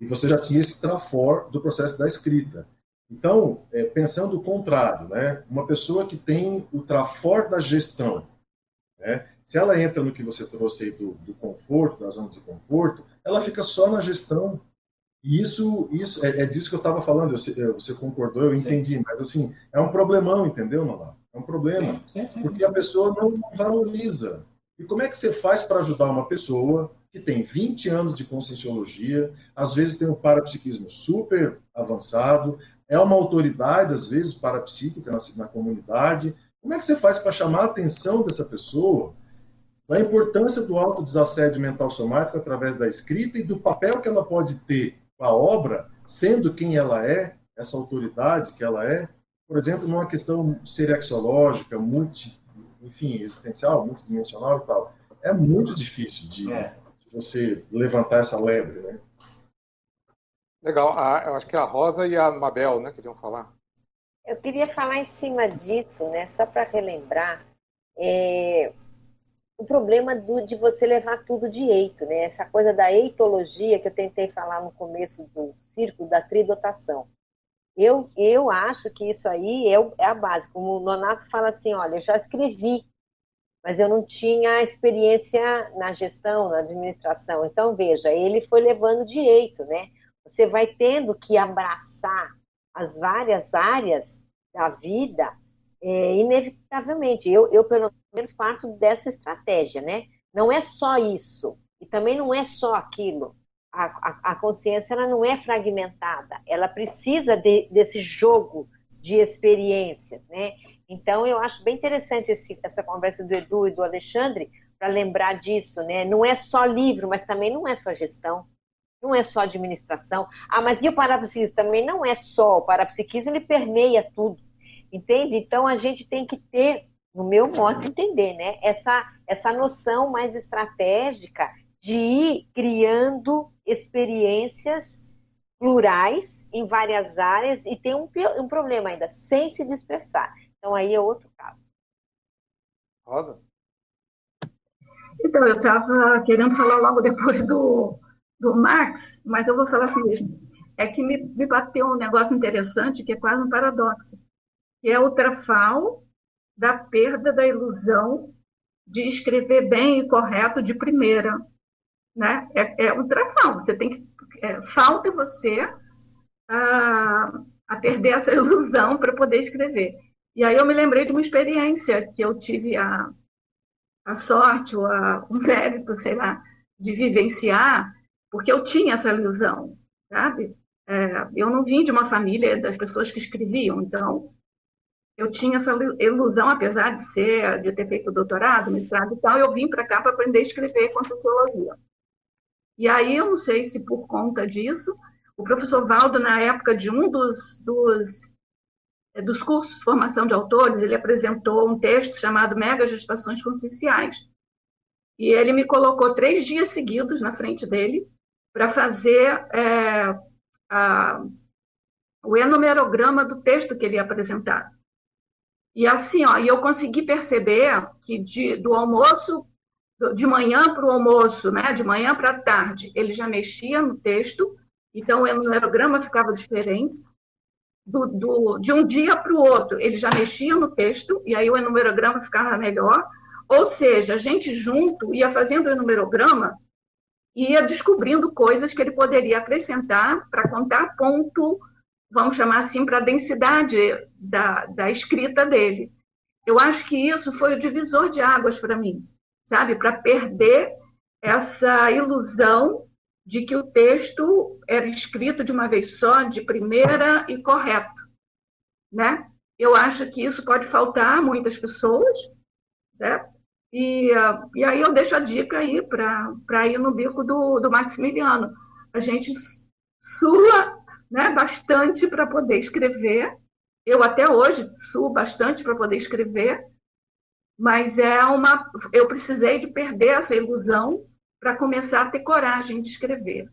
E você já tinha esse trafor do processo da escrita. Então, é, pensando o contrário, né? uma pessoa que tem o trafor da gestão, né? Se ela entra no que você trouxe aí do, do conforto, da zona de conforto, ela fica só na gestão. E isso, isso é, é disso que eu estava falando. Você, você, concordou, eu entendi. Mas, assim, é um problemão, entendeu, Nolá? É um problema. Sim, sim, porque a pessoa não valoriza. E como é que você faz para ajudar uma pessoa que tem 20 anos de conscienciologia, às vezes tem um parapsiquismo super avançado, é uma autoridade, às vezes, parapsíquica na, na comunidade, como é que você faz para chamar a atenção dessa pessoa da importância do autodesassédio mental somático através da escrita e do papel que ela pode ter com a obra, sendo quem ela é, essa autoridade que ela é, por exemplo, numa questão serexológica, multi, enfim, existencial, multidimensional e tal. É muito difícil de, é. você levantar essa lebre, né? Legal. Ah, eu acho que a Rosa e a Mabel, né, queriam falar. Eu queria falar em cima disso, né? Só para relembrar, é, o problema do, de você levar tudo de eito, né? Essa coisa da eitologia que eu tentei falar no começo do círculo da tridotação. Eu, eu acho que isso aí é, é a base. Como o Nonato fala assim, olha, eu já escrevi, mas eu não tinha experiência na gestão, na administração. Então, veja, ele foi levando direito, né? Você vai tendo que abraçar as várias áreas da vida, é, inevitavelmente. Eu, eu, pelo menos, parto dessa estratégia, né? Não é só isso, e também não é só aquilo. A, a, a consciência ela não é fragmentada, ela precisa de, desse jogo de experiências, né? Então, eu acho bem interessante esse, essa conversa do Edu e do Alexandre para lembrar disso, né? Não é só livro, mas também não é só gestão não é só administração. Ah, mas e o parapsiquismo? Também não é só. O parapsiquismo, ele permeia tudo. Entende? Então, a gente tem que ter, no meu modo de entender, né? Essa, essa noção mais estratégica de ir criando experiências plurais em várias áreas e tem um, um problema ainda, sem se dispersar. Então, aí é outro caso. Rosa? Então, eu estava querendo falar logo depois do, do Marx, mas eu vou falar assim mesmo. É que me, me bateu um negócio interessante, que é quase um paradoxo, que é o trafal da perda da ilusão de escrever bem e correto de primeira. Né? É, é um trafal. Você tem que. É, falta você a, a perder essa ilusão para poder escrever. E aí eu me lembrei de uma experiência que eu tive a, a sorte ou a, o mérito, sei lá, de vivenciar, porque eu tinha essa ilusão, sabe? É, eu não vim de uma família das pessoas que escreviam, então eu tinha essa ilusão, apesar de ser, de ter feito doutorado, mestrado e tal, eu vim para cá para aprender a escrever com sociologia. E aí eu não sei se por conta disso, o professor Valdo, na época de um dos, dos dos cursos de formação de autores, ele apresentou um texto chamado Mega Gestações Conscienciais. E ele me colocou três dias seguidos na frente dele para fazer é, a, o enumerograma do texto que ele ia apresentar. E assim, ó, e eu consegui perceber que de, do almoço, de manhã para o almoço, né, de manhã para a tarde, ele já mexia no texto, então o enumerograma ficava diferente. Do, do, de um dia para o outro, ele já mexia no texto, e aí o enumerograma ficava melhor. Ou seja, a gente junto ia fazendo o enumerograma ia descobrindo coisas que ele poderia acrescentar para contar ponto vamos chamar assim, para a densidade da, da escrita dele. Eu acho que isso foi o divisor de águas para mim, sabe? Para perder essa ilusão de que o texto era escrito de uma vez só, de primeira e correto, né? Eu acho que isso pode faltar a muitas pessoas, né? E, e aí eu deixo a dica aí para ir no bico do, do Maximiliano. A gente sua né, bastante para poder escrever. Eu até hoje suo bastante para poder escrever, mas é uma. Eu precisei de perder essa ilusão para começar a ter coragem de escrever.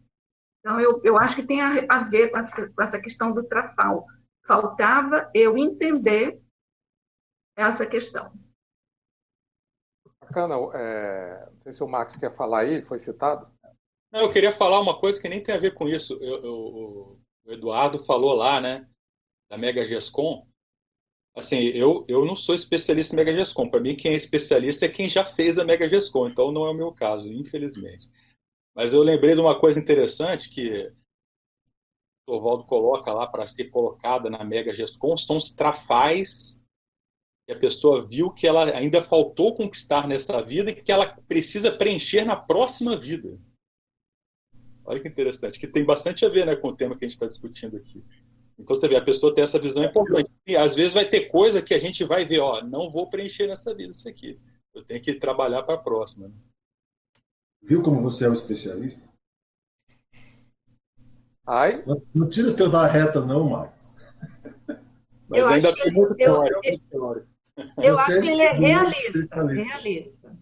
Então, eu, eu acho que tem a, a ver com essa, com essa questão do trafal. Faltava eu entender essa questão. Bacana. É, não sei se o Max quer falar aí, foi citado. Não, eu queria falar uma coisa que nem tem a ver com isso. Eu, eu, o Eduardo falou lá, né, da Mega Gescom. Assim, eu, eu não sou especialista em Mega Gescom. Para mim, quem é especialista é quem já fez a Mega Gescom. Então, não é o meu caso, infelizmente. Mas eu lembrei de uma coisa interessante que o Oswaldo coloca lá para ser colocada na Mega Gescom, são os trafais que a pessoa viu que ela ainda faltou conquistar nessa vida e que ela precisa preencher na próxima vida. Olha que interessante, que tem bastante a ver né, com o tema que a gente está discutindo aqui. Então você vê, a pessoa tem essa visão importante. E às vezes vai ter coisa que a gente vai ver, ó, não vou preencher nessa vida isso aqui. Eu tenho que trabalhar para a próxima. Né? Viu como você é um especialista? Ai? Não, não tira o teu da reta, não, Max. Mas eu ainda tem muito teórico. Eu, eu acho que ele é realista. Realista.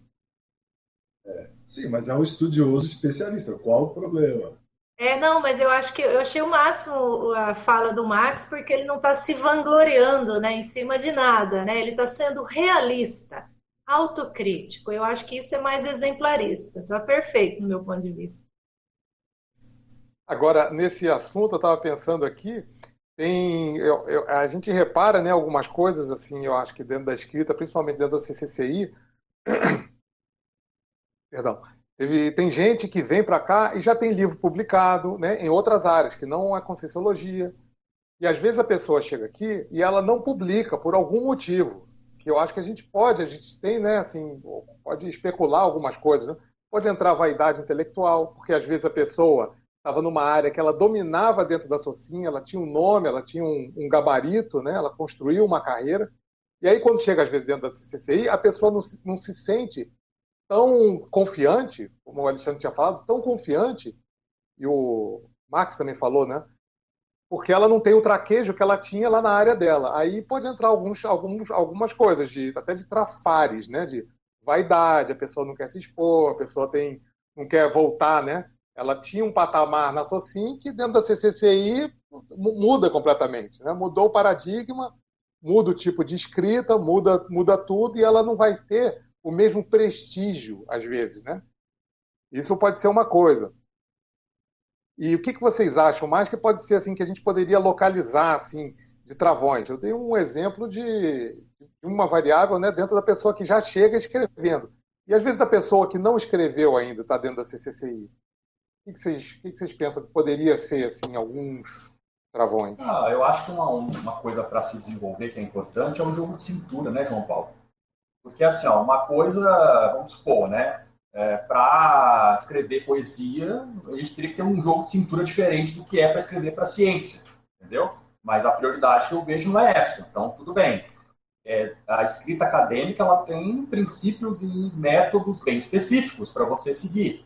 É. Sim, mas é um estudioso especialista. Qual o problema? É, não, mas eu acho que eu achei o máximo a fala do Max, porque ele não está se vangloriando né, em cima de nada, né? Ele está sendo realista, autocrítico. Eu acho que isso é mais exemplarista. Está perfeito no meu ponto de vista. Agora, nesse assunto, eu estava pensando aqui, tem, eu, eu, a gente repara né, algumas coisas, assim, eu acho que dentro da escrita, principalmente dentro da CCCI, Perdão. Teve, tem gente que vem para cá e já tem livro publicado né, em outras áreas, que não é Conscienciologia. E às vezes a pessoa chega aqui e ela não publica por algum motivo, que eu acho que a gente pode, a gente tem, né, assim, pode especular algumas coisas. Né? Pode entrar vaidade intelectual, porque às vezes a pessoa estava numa área que ela dominava dentro da Socinha, ela tinha um nome, ela tinha um, um, gabarito, né? ela construiu uma carreira. E aí, quando chega às vezes dentro da CCI, a pessoa não, não se sente tão confiante, como o Alexandre tinha falado, tão confiante, e o Max também falou, né? Porque ela não tem o traquejo que ela tinha lá na área dela. Aí pode entrar alguns, alguns, algumas coisas, de, até de trafares, né? De vaidade, a pessoa não quer se expor, a pessoa tem, não quer voltar, né? Ela tinha um patamar na Socin que dentro da CCCI muda completamente, né? Mudou o paradigma, muda o tipo de escrita, muda, muda tudo e ela não vai ter o mesmo prestígio, às vezes, né? Isso pode ser uma coisa. E o que, que vocês acham mais que pode ser assim que a gente poderia localizar assim de travões? Eu dei um exemplo de, de uma variável né, dentro da pessoa que já chega escrevendo. E às vezes da pessoa que não escreveu ainda está dentro da CCCI. O que, vocês, o que, vocês pensam que poderia ser assim alguns travões? Ah, eu acho que uma, uma coisa para se desenvolver que é importante é o jogo de cintura, né, João Paulo? Porque, assim, ó, uma coisa, vamos supor, né? É, para escrever poesia, a gente teria que ter um jogo de cintura diferente do que é para escrever para ciência, entendeu? Mas a prioridade que eu vejo não é essa, então tudo bem. É, a escrita acadêmica ela tem princípios e métodos bem específicos para você seguir.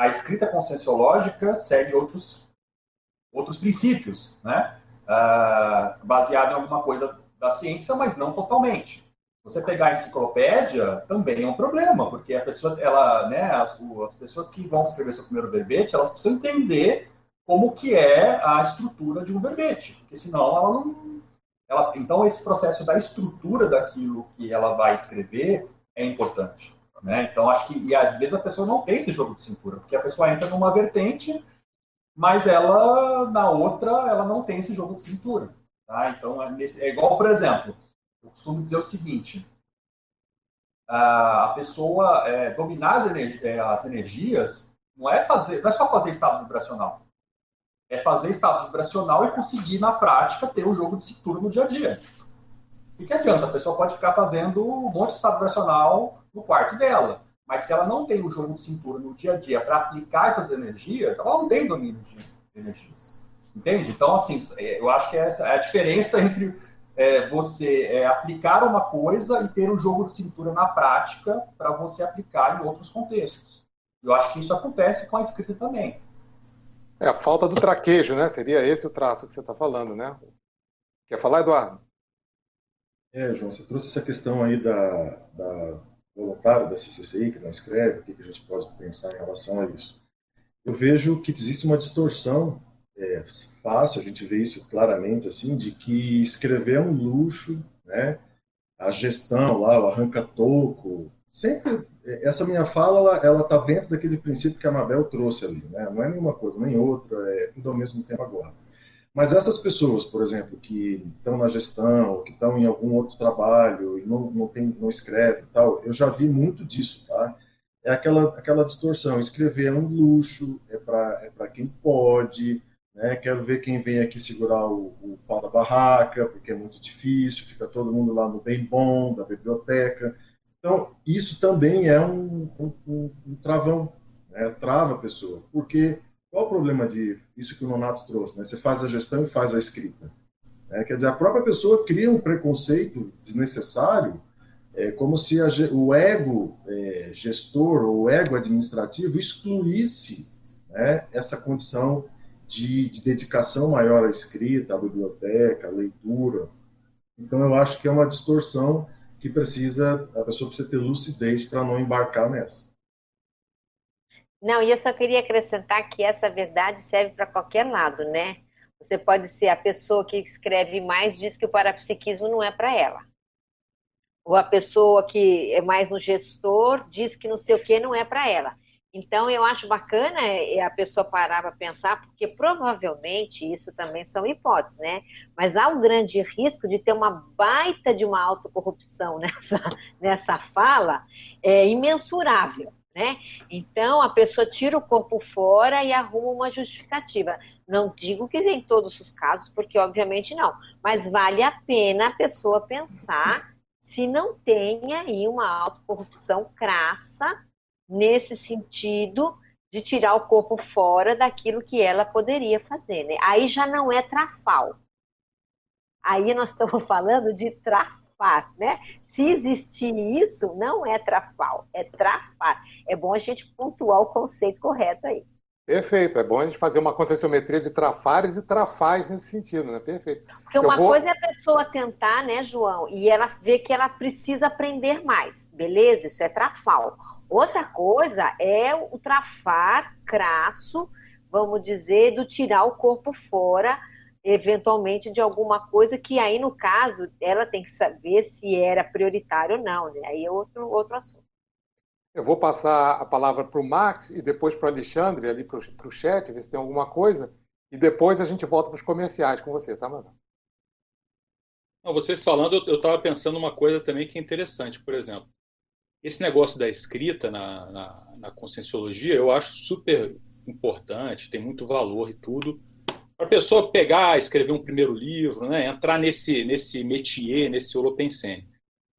A escrita conscienciológica segue outros, outros princípios, né? uh, baseado em alguma coisa da ciência, mas não totalmente. Você pegar a enciclopédia também é um problema, porque a pessoa, ela, né, as, as pessoas que vão escrever seu primeiro verbete, elas precisam entender como que é a estrutura de um verbete, porque senão ela não, ela, então esse processo da estrutura daquilo que ela vai escrever é importante, né? Então acho que e às vezes a pessoa não tem esse jogo de cintura, porque a pessoa entra numa vertente, mas ela na outra ela não tem esse jogo de cintura, tá? Então é, nesse, é igual, por exemplo, eu costumo dizer o seguinte: a pessoa é, dominar as, é, as, energias não é fazer, não é só fazer estado vibracional. É fazer estado vibracional e conseguir na prática ter o um jogo de cintura no dia a dia. O que adianta? A pessoa pode ficar fazendo um monte de estado vibracional no quarto dela, mas se ela não tem o jogo de cintura no dia a dia para aplicar essas energias, ela não tem domínio de energias. Entende? Então, assim, eu acho que essa é a diferença entre é, você é, aplicar uma coisa e ter um jogo de cintura na prática para você aplicar em outros contextos. Eu acho que isso acontece com a escrita também. É a falta do traquejo, né? Seria esse o traço que você está falando, né? Quer falar, Eduardo? É, João, você trouxe essa questão aí da, da voluntária da CCCI, que não escreve, o que a gente pode pensar em relação a isso. Eu vejo que existe uma distorção é, fácil, a gente vê isso claramente, assim, de que escrever é um luxo, né? A gestão lá, o arranca-toco, sempre, essa minha fala, ela está dentro daquele princípio que a Mabel trouxe ali, né? Não é nenhuma coisa nem outra, é tudo ao mesmo tempo agora. Mas essas pessoas, por exemplo, que estão na gestão, que estão em algum outro trabalho e não, não, tem, não escreve tal, eu já vi muito disso, tá? É aquela, aquela distorção. Escrever é um luxo, é para é quem pode, né? Quero ver quem vem aqui segurar o, o pau da barraca, porque é muito difícil, fica todo mundo lá no bem bom, da biblioteca. Então, isso também é um, um, um travão, né? trava a pessoa. Porque qual o problema de isso que o Nonato trouxe? Né? Você faz a gestão e faz a escrita. É, quer dizer, a própria pessoa cria um preconceito desnecessário, é, como se a, o ego é, gestor ou o ego administrativo excluísse né, essa condição de, de dedicação maior à escrita, à biblioteca, à leitura. Então, eu acho que é uma distorção que precisa, a pessoa precisa ter lucidez para não embarcar nessa. Não, e eu só queria acrescentar que essa verdade serve para qualquer lado, né? Você pode ser a pessoa que escreve mais diz que o parapsiquismo não é para ela. Ou a pessoa que é mais no gestor diz que não sei o que não é para ela. Então, eu acho bacana é, a pessoa parar para pensar, porque provavelmente isso também são hipóteses, né? Mas há um grande risco de ter uma baita de uma autocorrupção nessa, nessa fala é, imensurável, né? Então, a pessoa tira o corpo fora e arruma uma justificativa. Não digo que em todos os casos, porque obviamente não, mas vale a pena a pessoa pensar se não tem aí uma autocorrupção crassa nesse sentido de tirar o corpo fora daquilo que ela poderia fazer. Né? Aí já não é trafal. Aí nós estamos falando de trafar, né? Se existir isso, não é trafal, é trafar. É bom a gente pontuar o conceito correto aí. Perfeito, é bom a gente fazer uma conscienciometria de trafares e trafais nesse sentido, né? Perfeito. Porque uma vou... coisa é a pessoa tentar, né, João, e ela ver que ela precisa aprender mais. Beleza, isso é trafal. Outra coisa é o trafar crasso, vamos dizer, do tirar o corpo fora, eventualmente, de alguma coisa que aí, no caso, ela tem que saber se era prioritário ou não, né? Aí é outro, outro assunto. Eu vou passar a palavra para o Max e depois para o Alexandre, ali para o chat, ver se tem alguma coisa, e depois a gente volta para os comerciais com você, tá, mano? Vocês falando, eu estava pensando uma coisa também que é interessante, por exemplo esse negócio da escrita na, na, na conscienciologia eu acho super importante, tem muito valor e tudo. Para a pessoa pegar, escrever um primeiro livro, né, entrar nesse, nesse métier, nesse holopensene.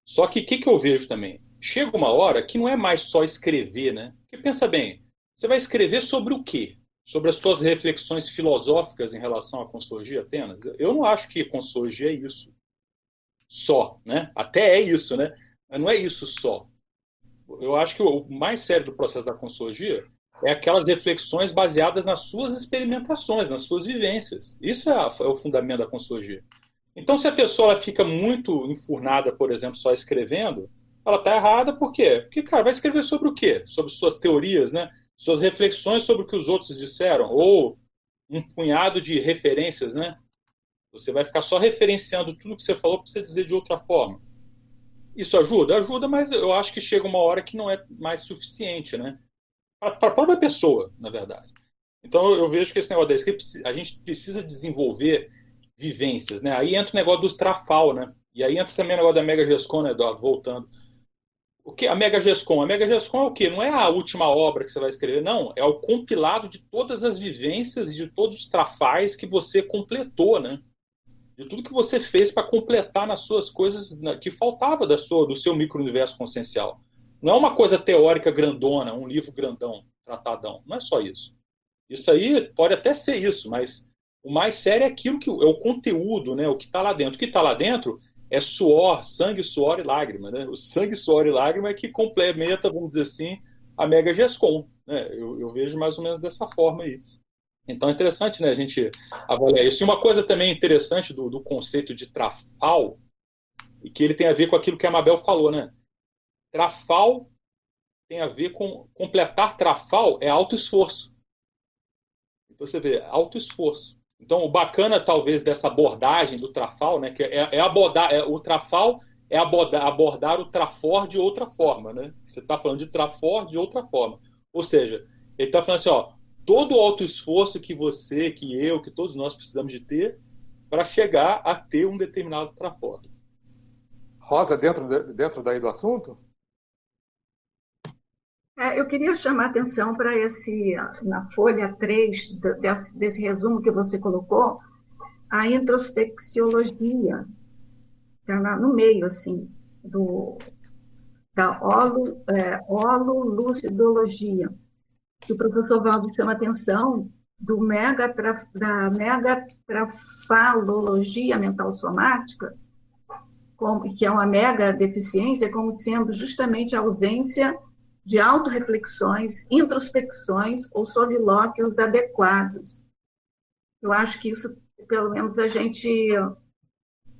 Só que o que, que eu vejo também? Chega uma hora que não é mais só escrever, né? Porque pensa bem, você vai escrever sobre o quê? Sobre as suas reflexões filosóficas em relação à consciologia apenas? Eu não acho que consciologia é isso. Só, né? Até é isso, né? Não é isso só eu acho que o mais sério do processo da consciologia é aquelas reflexões baseadas nas suas experimentações, nas suas vivências. Isso é, a, é o fundamento da consciologia. Então, se a pessoa fica muito enfurnada, por exemplo, só escrevendo, ela está errada por quê? Porque, cara, vai escrever sobre o quê? Sobre suas teorias, né? Suas reflexões sobre o que os outros disseram, ou um punhado de referências, né? Você vai ficar só referenciando tudo que você falou para você dizer de outra forma. Isso ajuda? Ajuda, mas eu acho que chega uma hora que não é mais suficiente, né? Para a própria pessoa, na verdade. Então eu vejo que esse negócio da escrita, a gente precisa desenvolver vivências, né? Aí entra o negócio dos trafal, né? E aí entra também o negócio da Mega Gescon, né, Eduardo? Voltando. O que a Mega Gescom? A Mega Gescom é o quê? Não é a última obra que você vai escrever, não. É o compilado de todas as vivências e de todos os trafais que você completou, né? De tudo que você fez para completar nas suas coisas que faltava da sua, do seu micro-universo consciencial. Não é uma coisa teórica grandona, um livro grandão, tratadão. Não é só isso. Isso aí pode até ser isso, mas o mais sério é aquilo que é o conteúdo, né? O que está lá dentro. O que está lá dentro é suor, sangue, suor e lágrima. Né? O sangue, suor e lágrima é que complementa, vamos dizer assim, a Mega Gescom. Né? Eu, eu, vejo mais ou menos dessa forma aí. Então é interessante né, a gente avaliar isso. E uma coisa também interessante do, do conceito de trafal, e que ele tem a ver com aquilo que a Mabel falou, né? Trafal tem a ver com completar trafal é alto esforço. Então você vê, alto esforço. Então, o bacana, talvez, dessa abordagem do Trafal, né, que é, é abordar, é, o Trafal é abordar, abordar o Trafor de outra forma. Né? Você está falando de Trafor de outra forma. Ou seja, ele está falando assim, ó, todo o alto esforço que você, que eu, que todos nós precisamos de ter para chegar a ter um determinado Trafor. Rosa, dentro, dentro daí do assunto? É, eu queria chamar a atenção para esse, na folha 3 desse, desse, resumo que você colocou, a introspecciologia, está no meio, assim, do, da holo, é, hololucidologia, que o professor Valdo chama atenção do mega, da megatrafalologia mental somática, como, que é uma mega deficiência, como sendo justamente a ausência de autorreflexões, introspecções ou solilóquios adequados. Eu acho que isso, pelo menos, a gente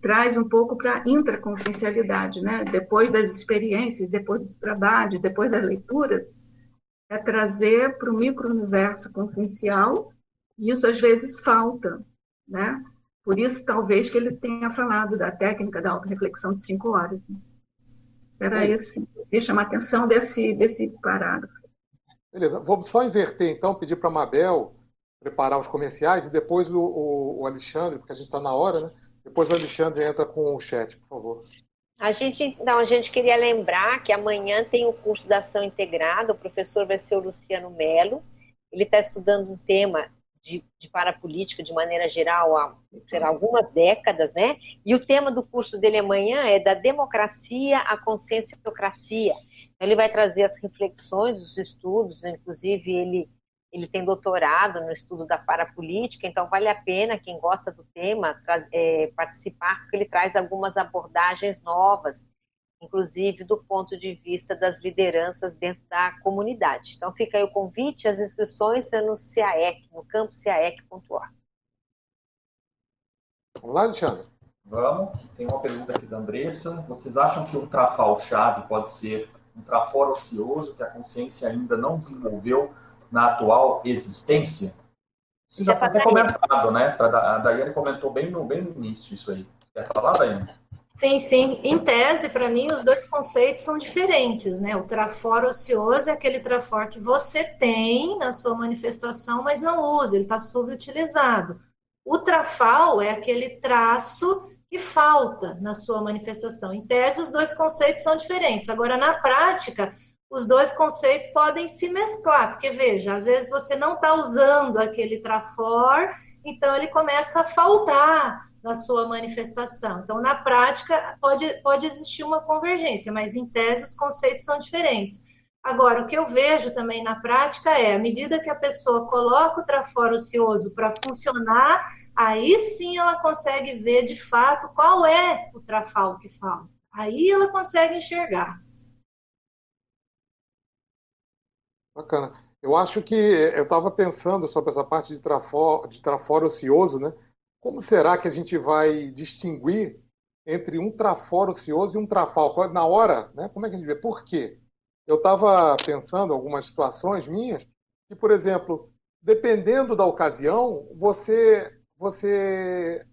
traz um pouco para a intraconsciencialidade, né? Depois das experiências, depois dos trabalhos, depois das leituras, é trazer para o micro-universo consciencial, e isso às vezes falta, né? Por isso, talvez, que ele tenha falado da técnica da autorreflexão de cinco horas. Né? Era Sim. esse, queria chamar a atenção desse, desse parágrafo. Beleza, vamos só inverter então, pedir para a Mabel preparar os comerciais e depois o, o, o Alexandre, porque a gente está na hora, né? Depois o Alexandre entra com o chat, por favor. A gente, não, a gente queria lembrar que amanhã tem o curso da ação integrada, o professor vai ser o Luciano Melo. Ele está estudando um tema de, de parapolítica de maneira geral há algumas décadas, né? E o tema do curso dele amanhã é da democracia à conscienciocracia. Então, ele vai trazer as reflexões, os estudos, inclusive ele ele tem doutorado no estudo da parapolítica, então vale a pena quem gosta do tema é, participar, porque ele traz algumas abordagens novas inclusive do ponto de vista das lideranças dentro da comunidade. Então fica aí o convite, as inscrições é no CAEC, no campo caec.org. Vamos lá, Alexandre? Vamos. Tem uma pergunta aqui da Andressa. Vocês acham que um trafal-chave pode ser um trafor ocioso que a consciência ainda não desenvolveu na atual existência? Isso já foi até comentado, né? A Daiane comentou bem no, bem no início isso aí. Quer falar, Daiane? Sim, sim. Em tese, para mim, os dois conceitos são diferentes, né? O trafor ocioso é aquele trafor que você tem na sua manifestação, mas não usa, ele está subutilizado. O trafal é aquele traço que falta na sua manifestação. Em tese, os dois conceitos são diferentes. Agora, na prática, os dois conceitos podem se mesclar, porque veja, às vezes você não está usando aquele trafor, então ele começa a faltar na sua manifestação. Então, na prática, pode, pode existir uma convergência, mas em tese os conceitos são diferentes. Agora, o que eu vejo também na prática é, à medida que a pessoa coloca o traforo ocioso para funcionar, aí sim ela consegue ver de fato qual é o trafal que falta. Aí ela consegue enxergar. Bacana. Eu acho que eu estava pensando sobre essa parte de traforo, de traforo ocioso, né? Como será que a gente vai distinguir entre um traforo ocioso e um trafal? Na hora, né? Como é que a gente vê? Por quê? Eu estava pensando algumas situações minhas que, por exemplo, dependendo da ocasião, você você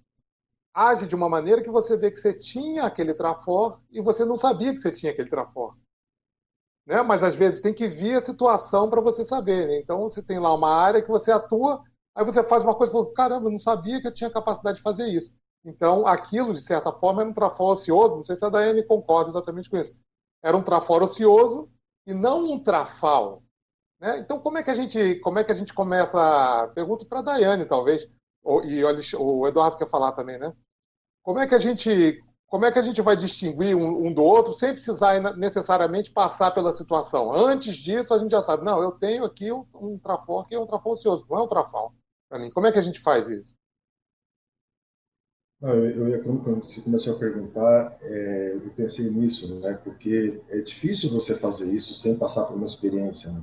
age de uma maneira que você vê que você tinha aquele trafor e você não sabia que você tinha aquele trafor né? Mas às vezes tem que vir a situação para você saber. Né? Então você tem lá uma área que você atua, aí você faz uma coisa e fala, caramba, eu não sabia que eu tinha capacidade de fazer isso. Então aquilo, de certa forma, era um traforo ocioso. Não sei se a Daiane concorda exatamente com isso. Era um traforo ocioso e não um trafal. Né? Então como é que a gente, como é que a gente começa? Pergunto para a Daiane, talvez, e o Eduardo quer falar também, né? Como é que a gente como é que a gente vai distinguir um, um, do outro sem precisar necessariamente passar pela situação? Antes disso, a gente já sabe, não, eu tenho aqui um, um trafor que é um trafor ocioso, não é um trafal Como é que a gente faz isso? Não, eu, quando você começou a perguntar, é, eu pensei nisso, né? Porque é difícil você fazer isso sem passar por uma experiência, né?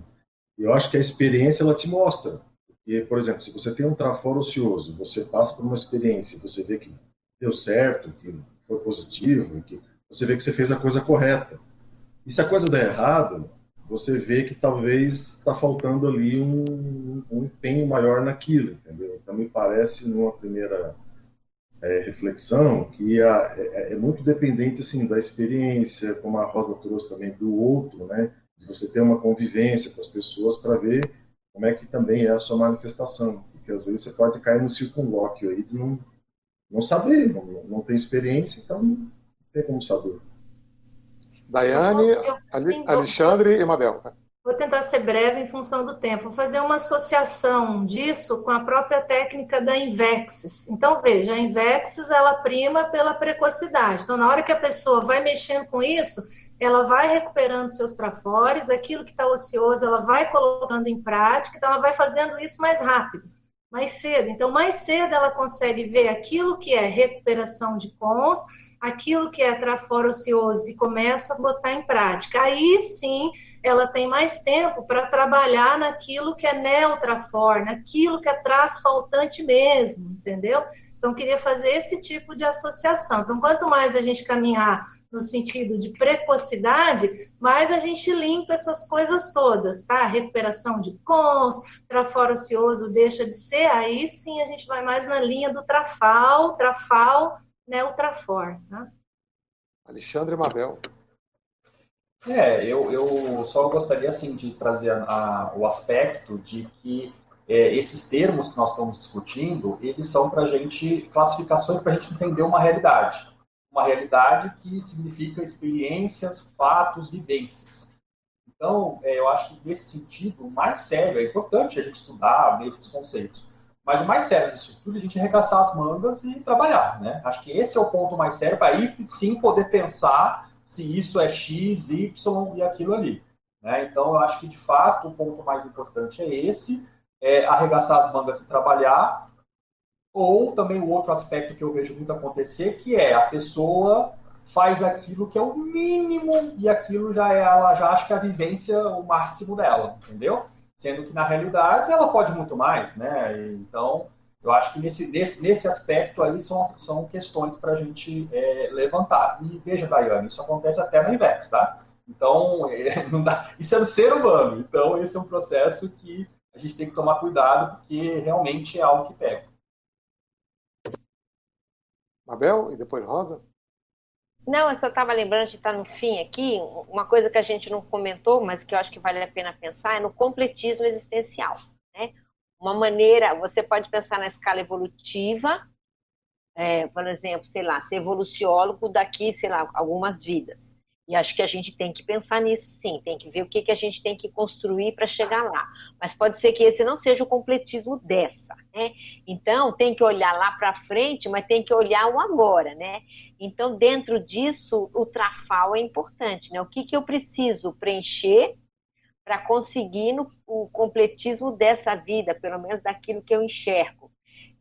E eu acho que a experiência ela te mostra. Porque, por exemplo, se você tem um trafor ocioso, você passa por uma experiência, você vê que deu certo, que foi positivo, que você vê que você fez a coisa correta. E se a coisa der errado, você vê que talvez está faltando ali um, um, empenho maior naquilo, entendeu? Então me parece, numa primeira é, reflexão, que a, é, é, muito dependente assim da experiência, como a Rosa trouxe também do outro, né? De você ter uma convivência com as pessoas para ver como é que também é a sua manifestação, porque às vezes você pode cair no circunlóquio aí de não não saber, não, não tem experiência, então não tem como saber. Daiane, Alexandre e Mabel. Vou tentar ser breve em função do tempo. Vou fazer uma associação disso com a própria técnica da Invexis. Então, veja, a Invexis, ela prima pela precocidade. Então, na hora que a pessoa vai mexendo com isso, ela vai recuperando seus trafores, aquilo que está ocioso, ela vai colocando em prática, então ela vai fazendo isso mais rápido mais cedo. Então, mais cedo ela consegue ver aquilo que é recuperação de cons, aquilo que é traforo ocioso e começa a botar em prática. Aí sim ela tem mais tempo para trabalhar naquilo que é neutrafor, naquilo que é traço faltante mesmo, entendeu? Então, queria fazer esse tipo de associação. Então, quanto mais a gente caminhar no sentido de precocidade, mais a gente limpa essas coisas todas, tá? Recuperação de cons, traforo ocioso deixa de ser, aí sim a gente vai mais na linha do trafal, trafal, né, o trafor, tá? Alexandre Mabel. É, eu, eu só gostaria, assim, de trazer a, a, o aspecto de que é, esses termos que nós estamos discutindo, eles são para a gente, classificações para a gente entender uma realidade uma realidade que significa experiências, fatos, vivências. Então, é, eu acho que nesse sentido, mais sério, é importante a gente estudar esses conceitos, mas o mais sério disso tudo é a gente arregaçar as mangas e trabalhar, né? Acho que esse é o ponto mais sério para aí sim poder pensar se isso é X, Y e aquilo ali. Né? Então, eu acho que de fato o ponto mais importante é esse, é arregaçar as mangas e trabalhar, ou também o outro aspecto que eu vejo muito acontecer, que é a pessoa faz aquilo que é o mínimo e aquilo já é, ela já acha que é a vivência o máximo dela, entendeu? Sendo que na realidade ela pode muito mais, né? Então, eu acho que nesse, nesse, nesse aspecto aí são, são questões para a gente é, levantar. E veja, Daiane, isso acontece até no IVEX, tá? Então, é, dá, isso é do ser humano. Então, esse é um processo que a gente tem que tomar cuidado, porque realmente é algo que pega. Mabel e depois Rosa? Não, eu só estava lembrando de estar no fim aqui, uma coisa que a gente não comentou, mas que eu acho que vale a pena pensar, é no completismo existencial. Né? Uma maneira, você pode pensar na escala evolutiva, é, por exemplo, sei lá, ser evoluciólogo daqui, sei lá, algumas vidas. E acho que a gente tem que pensar nisso sim, tem que ver o que, que a gente tem que construir para chegar lá. Mas pode ser que esse não seja o completismo dessa, né? Então tem que olhar lá para frente, mas tem que olhar o agora, né? Então dentro disso o trafal é importante, né? O que, que eu preciso preencher para conseguir no, o completismo dessa vida, pelo menos daquilo que eu enxergo.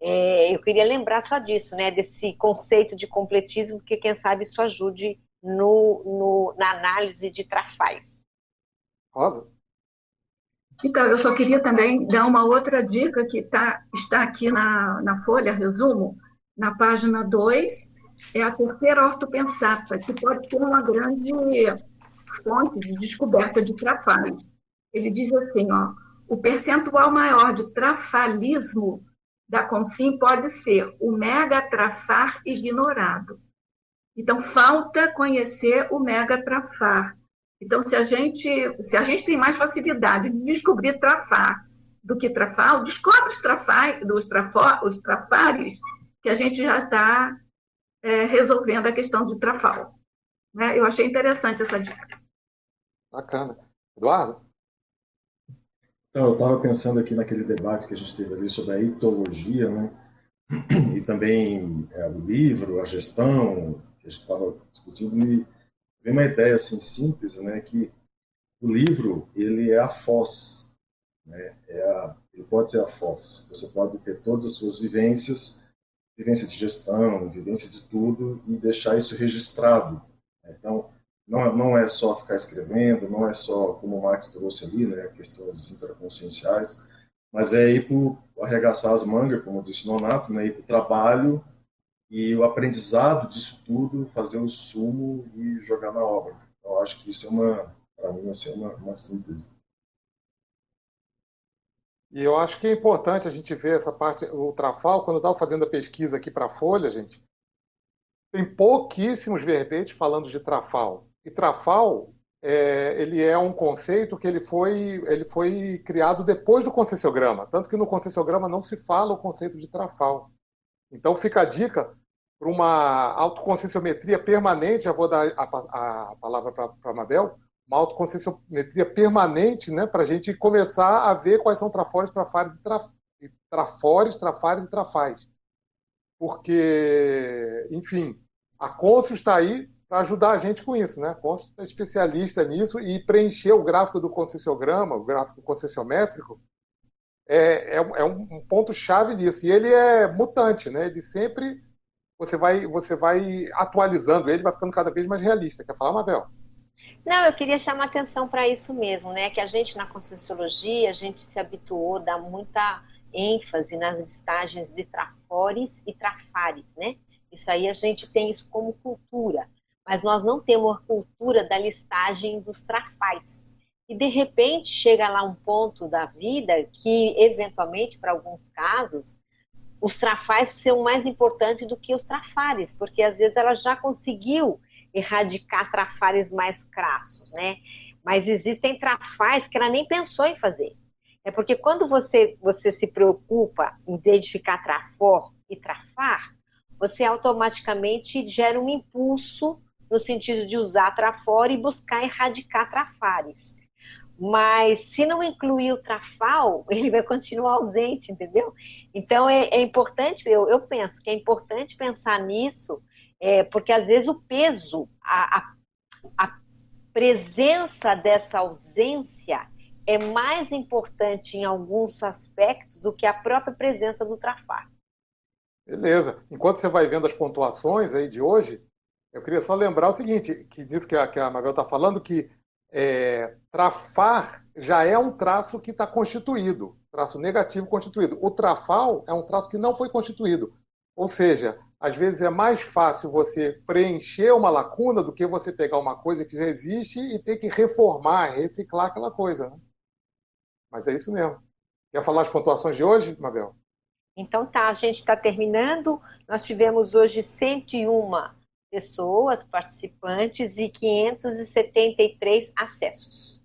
É, eu queria lembrar só disso, né? Desse conceito de completismo, que quem sabe isso ajude no, no, na análise de trafais. Rosa? Então, eu só queria também dar uma outra dica que tá, está aqui na, na folha, resumo, na página 2, é a terceira ortopensata, que pode ser uma grande fonte de descoberta de trafalhos. Ele diz assim, ó, o percentual maior de trafalismo da Consim pode ser o megatrafar ignorado. Então, falta conhecer o megatrafar. Então, se a gente, se a gente tem mais facilidade de descobrir trafar do que trafal, descobre os, trafar, os, trafor, os trafares, que a gente já está é, resolvendo a questão de trafal. Né? Eu achei interessante essa dica. Bacana. Eduardo? Então, eu estava pensando aqui naquele debate que a gente teve ali sobre a etologia, né? E também é, o livro, a gestão, que a gente estava discutindo, me veio uma ideia assim simples, né? Que o livro ele é a foz, né? É a, ele pode ser a foz. Você pode ter todas as suas vivências, vivência de gestão, vivência de tudo e deixar isso registrado. Né? Então não, não é só ficar escrevendo, não é só, como o Marx trouxe ali, né, questões interconscienciais, mas é ir para arregaçar as mangas, como disse Nonato, né, ir para o trabalho e o aprendizado disso tudo, fazer o sumo e jogar na obra. Então, acho que isso é uma, para mim, assim, é uma, uma síntese. E eu acho que é importante a gente ver essa parte, o Trafal, quando eu estava fazendo a pesquisa aqui para a Folha, gente, tem pouquíssimos verbetes falando de Trafal. E Trafal, é, ele é um conceito que ele foi, ele foi criado depois do concessiograma, tanto que no concessiograma não se fala o conceito de Trafal. Então fica a dica para uma autoconcessiometria permanente, já vou dar a, a palavra para a Mabel, uma autoconcessiometria permanente, né, para a gente começar a ver quais são trafores, trafares e, traf, trafores, trafares e trafais. Porque, enfim, a Consul está aí para ajudar a gente com isso, né? A Consul é especialista nisso e preencher o gráfico do concessiograma, o gráfico concessiométrico, é, é, é um ponto-chave nisso. E ele é mutante, né? Ele sempre você vai, você vai atualizando ele, vai ficando cada vez mais realista. Quer falar, Mabel? Não, eu queria chamar atenção para isso mesmo, né? Que a gente na Conscienciologia, a gente se habituou a dar muita ênfase nas listagens de trafores e trafares, né? Isso aí a gente tem isso como cultura mas nós não temos a cultura da listagem dos trafais. E de repente chega lá um ponto da vida que, eventualmente, para alguns casos, os trafais são mais importantes do que os trafares, porque às vezes ela já conseguiu erradicar trafares mais crassos, né? Mas existem trafais que ela nem pensou em fazer. É porque quando você, você se preocupa em identificar trafor e trafar, você automaticamente gera um impulso no sentido de usar trafora e buscar erradicar trafares. Mas se não incluir o trafal, ele vai continuar ausente, entendeu? Então é, é importante, eu, eu, penso que é importante pensar nisso, é, porque às vezes o peso, a, a, a presença dessa ausência é mais importante em alguns aspectos do que a própria presença do trafar. Beleza. Enquanto você vai vendo as pontuações aí de hoje, eu queria só lembrar o seguinte, que disso que a, que a está falando, que é, trafar já é um traço que está constituído, traço negativo constituído. O trafal é um traço que não foi constituído. Ou seja, às vezes é mais fácil você preencher uma lacuna do que você pegar uma coisa que já existe e ter que reformar, reciclar aquela coisa. Né? Mas é isso mesmo. Quer falar as pontuações de hoje, Mabel? Então tá, a gente está terminando. Nós tivemos hoje 101 pessoas participantes e 573 acessos.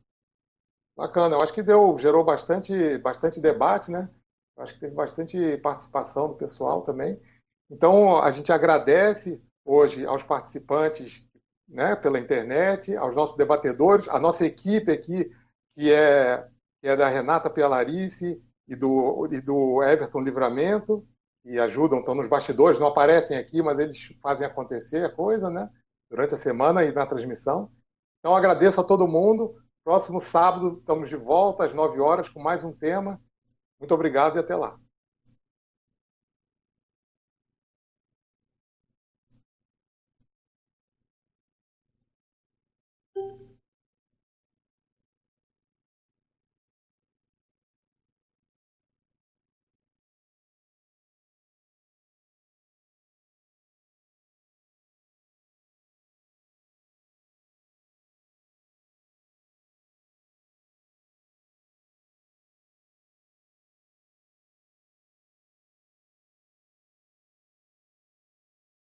Bacana, eu acho que deu, gerou bastante, bastante debate, né? Eu acho que teve bastante participação do pessoal também. Então, a gente agradece hoje aos participantes né, pela internet, aos nossos debatedores, a nossa equipe aqui, que é, que é da Renata Pialarice e do, e do Everton Livramento, e ajudam, estão nos bastidores, não aparecem aqui, mas eles fazem acontecer a coisa, né? Durante a semana e na transmissão. Então agradeço a todo mundo. Próximo sábado estamos de volta às 9 horas com mais um tema. Muito obrigado e até lá.